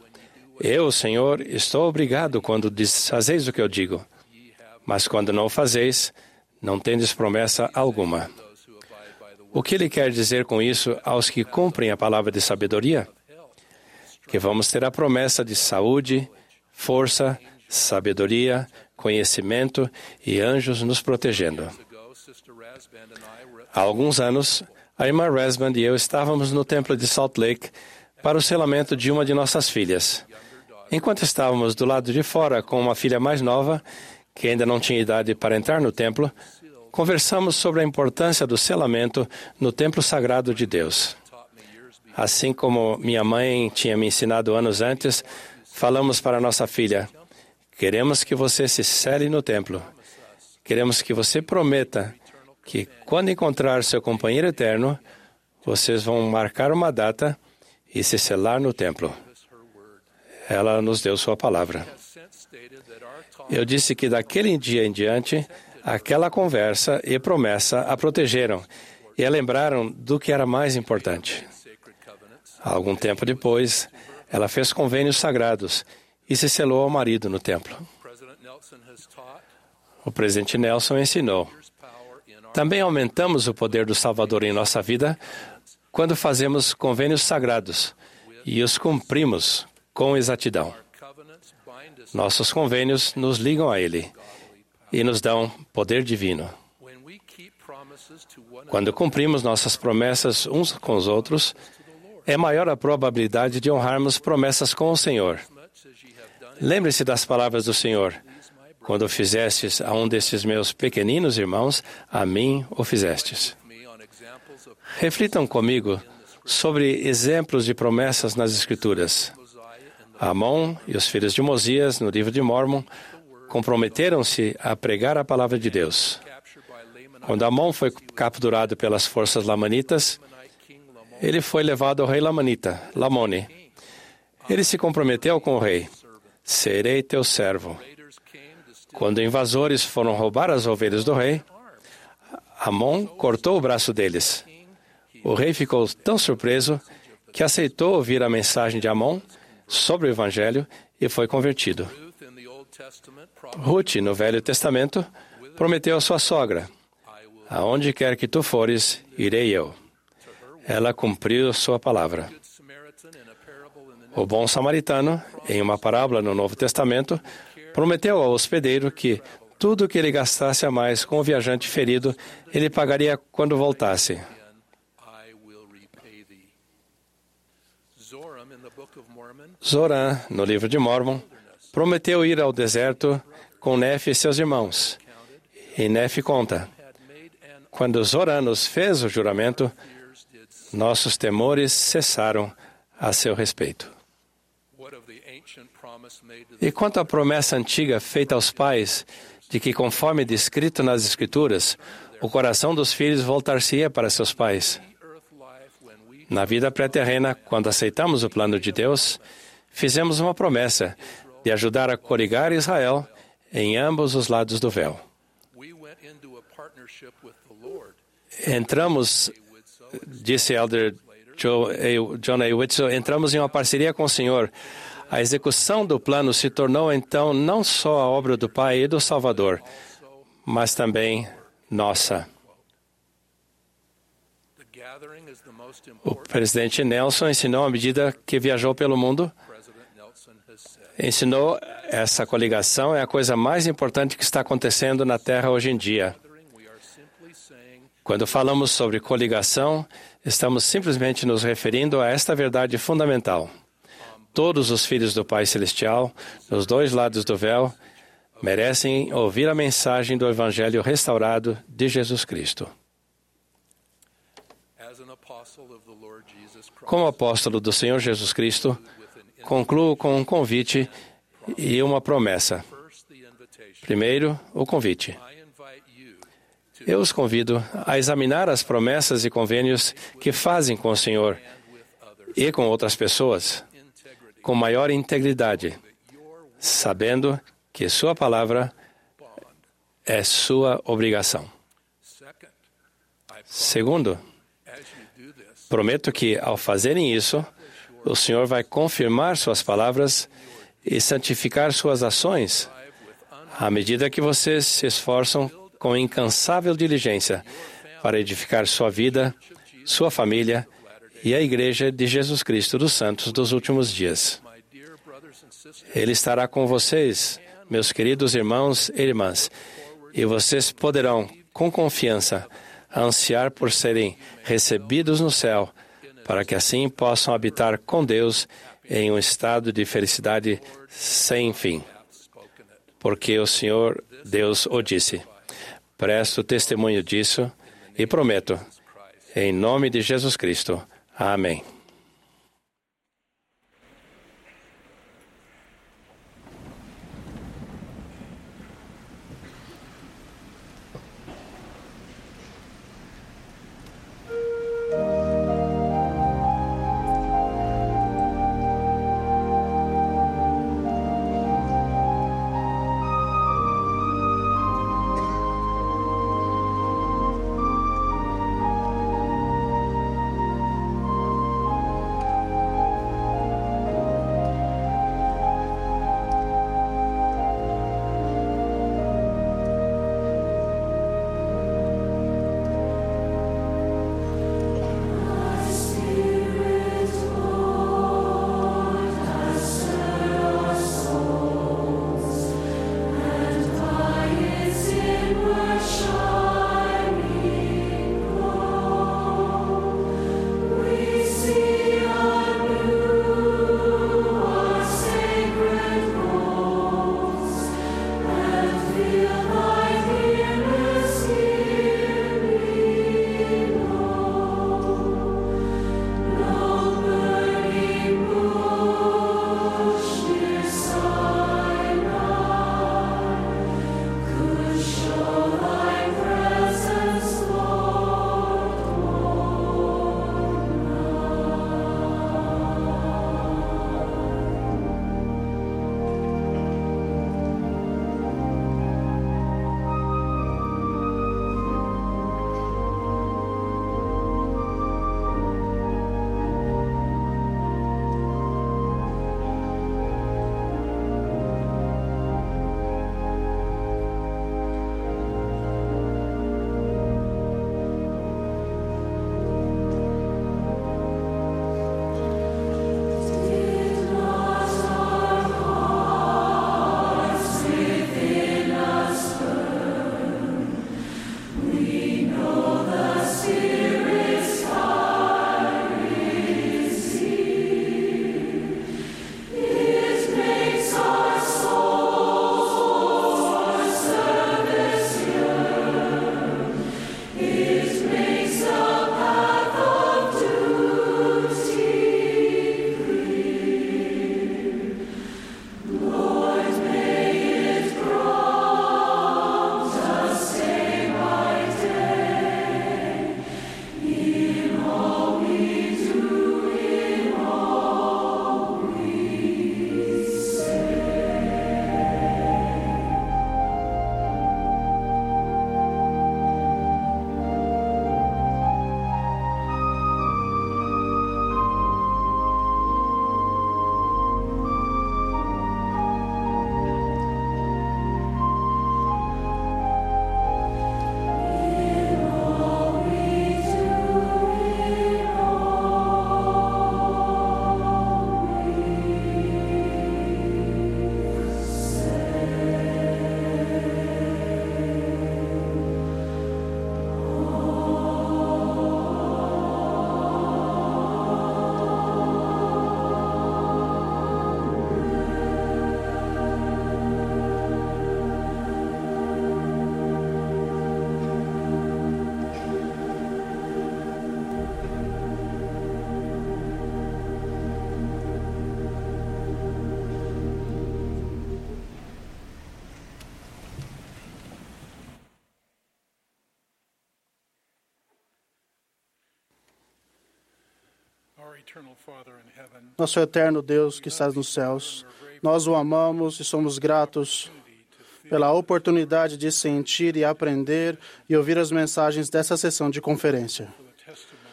Eu, Senhor, estou obrigado quando desfazeis o que eu digo, mas quando não o fazeis, não tendes promessa alguma. O que ele quer dizer com isso aos que cumprem a palavra de sabedoria? Que vamos ter a promessa de saúde, força, sabedoria, conhecimento e anjos nos protegendo. Há alguns anos, a irmã Resband e eu estávamos no templo de Salt Lake para o selamento de uma de nossas filhas. Enquanto estávamos do lado de fora com uma filha mais nova, que ainda não tinha idade para entrar no templo, conversamos sobre a importância do selamento no templo sagrado de Deus. Assim como minha mãe tinha me ensinado anos antes, falamos para nossa filha: queremos que você se cele no templo. Queremos que você prometa que, quando encontrar seu companheiro eterno, vocês vão marcar uma data e se selar no templo. Ela nos deu sua palavra. Eu disse que daquele dia em diante, aquela conversa e promessa a protegeram e a lembraram do que era mais importante. Algum tempo depois, ela fez convênios sagrados e se selou ao marido no templo. O presidente Nelson ensinou: também aumentamos o poder do Salvador em nossa vida quando fazemos convênios sagrados e os cumprimos com exatidão. Nossos convênios nos ligam a Ele e nos dão poder divino. Quando cumprimos nossas promessas uns com os outros, é maior a probabilidade de honrarmos promessas com o Senhor. Lembre-se das palavras do Senhor. Quando fizestes a um desses meus pequeninos irmãos, a mim o fizestes. Reflitam comigo sobre exemplos de promessas nas Escrituras. Amon e os filhos de Mosias, no livro de Mormon, comprometeram-se a pregar a palavra de Deus. Quando Amon foi capturado pelas forças lamanitas, ele foi levado ao rei lamanita, Lamone. Ele se comprometeu com o rei: Serei teu servo. Quando invasores foram roubar as ovelhas do rei, Amon cortou o braço deles. O rei ficou tão surpreso que aceitou ouvir a mensagem de Amon sobre o Evangelho e foi convertido. Ruth, no Velho Testamento, prometeu à sua sogra: Aonde quer que tu fores, irei eu. Ela cumpriu sua palavra. O bom samaritano, em uma parábola no Novo Testamento, prometeu ao hospedeiro que tudo que ele gastasse a mais com o viajante ferido, ele pagaria quando voltasse. Zoran, no livro de Mormon, prometeu ir ao deserto com Nefe e seus irmãos. E Nefe conta: Quando Zoran nos fez o juramento, nossos temores cessaram a seu respeito. E quanto à promessa antiga feita aos pais, de que, conforme descrito nas Escrituras, o coração dos filhos voltar-se-ia para seus pais. Na vida pré-terrena, quando aceitamos o plano de Deus, fizemos uma promessa de ajudar a corigar Israel em ambos os lados do véu. entramos, disse Elder. John A. Whitson, entramos em uma parceria com o Senhor. A execução do plano se tornou então não só a obra do Pai e do Salvador, mas também nossa. O presidente Nelson ensinou à medida que viajou pelo mundo. Ensinou essa coligação é a coisa mais importante que está acontecendo na Terra hoje em dia. Quando falamos sobre coligação, estamos simplesmente nos referindo a esta verdade fundamental. Todos os filhos do Pai Celestial, nos dois lados do véu, merecem ouvir a mensagem do Evangelho restaurado de Jesus Cristo. Como apóstolo do Senhor Jesus Cristo, concluo com um convite e uma promessa. Primeiro, o convite. Eu os convido a examinar as promessas e convênios que fazem com o Senhor e com outras pessoas com maior integridade, sabendo que Sua palavra é sua obrigação. Segundo, prometo que, ao fazerem isso, o Senhor vai confirmar Suas palavras e santificar Suas ações à medida que vocês se esforçam com incansável diligência para edificar sua vida, sua família e a Igreja de Jesus Cristo dos Santos dos últimos dias. Ele estará com vocês, meus queridos irmãos e irmãs, e vocês poderão, com confiança, ansiar por serem recebidos no céu, para que assim possam habitar com Deus em um estado de felicidade sem fim. Porque o Senhor Deus o disse. Presto testemunho disso e prometo, em nome de Jesus Cristo. Amém. Nosso eterno Deus que estás nos céus, nós o amamos e somos gratos pela oportunidade de sentir e aprender e ouvir as mensagens dessa sessão de conferência.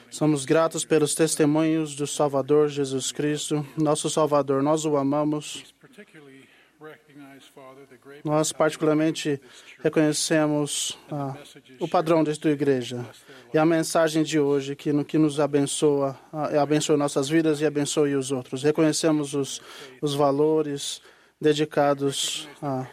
Somos gratos pelos testemunhos do Salvador Jesus Cristo, nosso Salvador. Nós o amamos. Nós, particularmente, reconhecemos ah, o padrão tua igreja e a mensagem de hoje que, no, que nos abençoa, ah, abençoa nossas vidas e abençoe os outros. Reconhecemos os, os valores dedicados a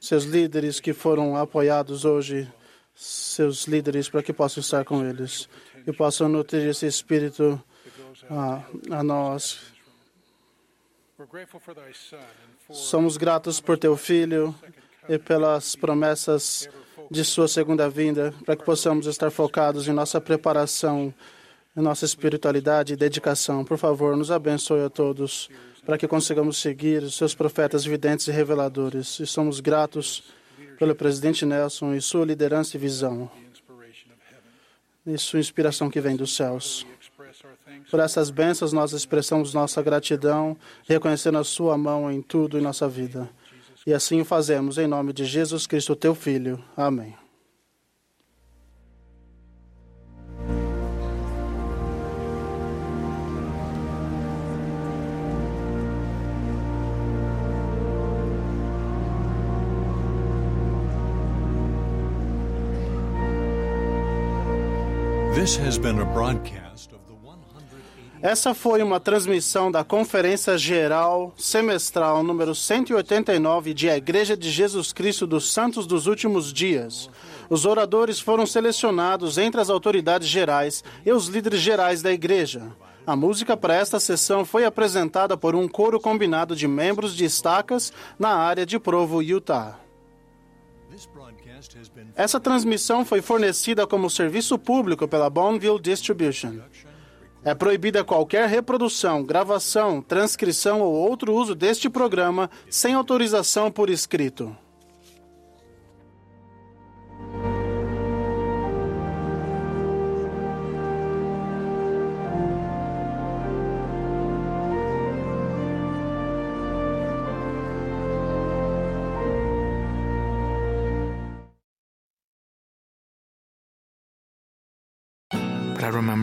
seus líderes que foram apoiados hoje, seus líderes, para que possam estar com eles e possam nutrir esse espírito a, a nós. Somos gratos por teu filho e pelas promessas de sua segunda vinda, para que possamos estar focados em nossa preparação, em nossa espiritualidade e dedicação. Por favor, nos abençoe a todos para que consigamos seguir os seus profetas videntes e reveladores. E somos gratos pelo presidente Nelson e sua liderança e visão, e sua inspiração que vem dos céus. Por essas bênçãos, nós expressamos nossa gratidão, reconhecendo a sua mão em tudo em nossa vida. E assim o fazemos em nome de Jesus Cristo, teu Filho. Amém. Essa foi uma transmissão da Conferência Geral Semestral número 189 de A Igreja de Jesus Cristo dos Santos dos Últimos Dias. Os oradores foram selecionados entre as autoridades gerais e os líderes gerais da igreja. A música para esta sessão foi apresentada por um coro combinado de membros de estacas na área de Provo, Utah. Essa transmissão foi fornecida como serviço público pela Bonneville Distribution. É proibida qualquer reprodução, gravação, transcrição ou outro uso deste programa sem autorização por escrito.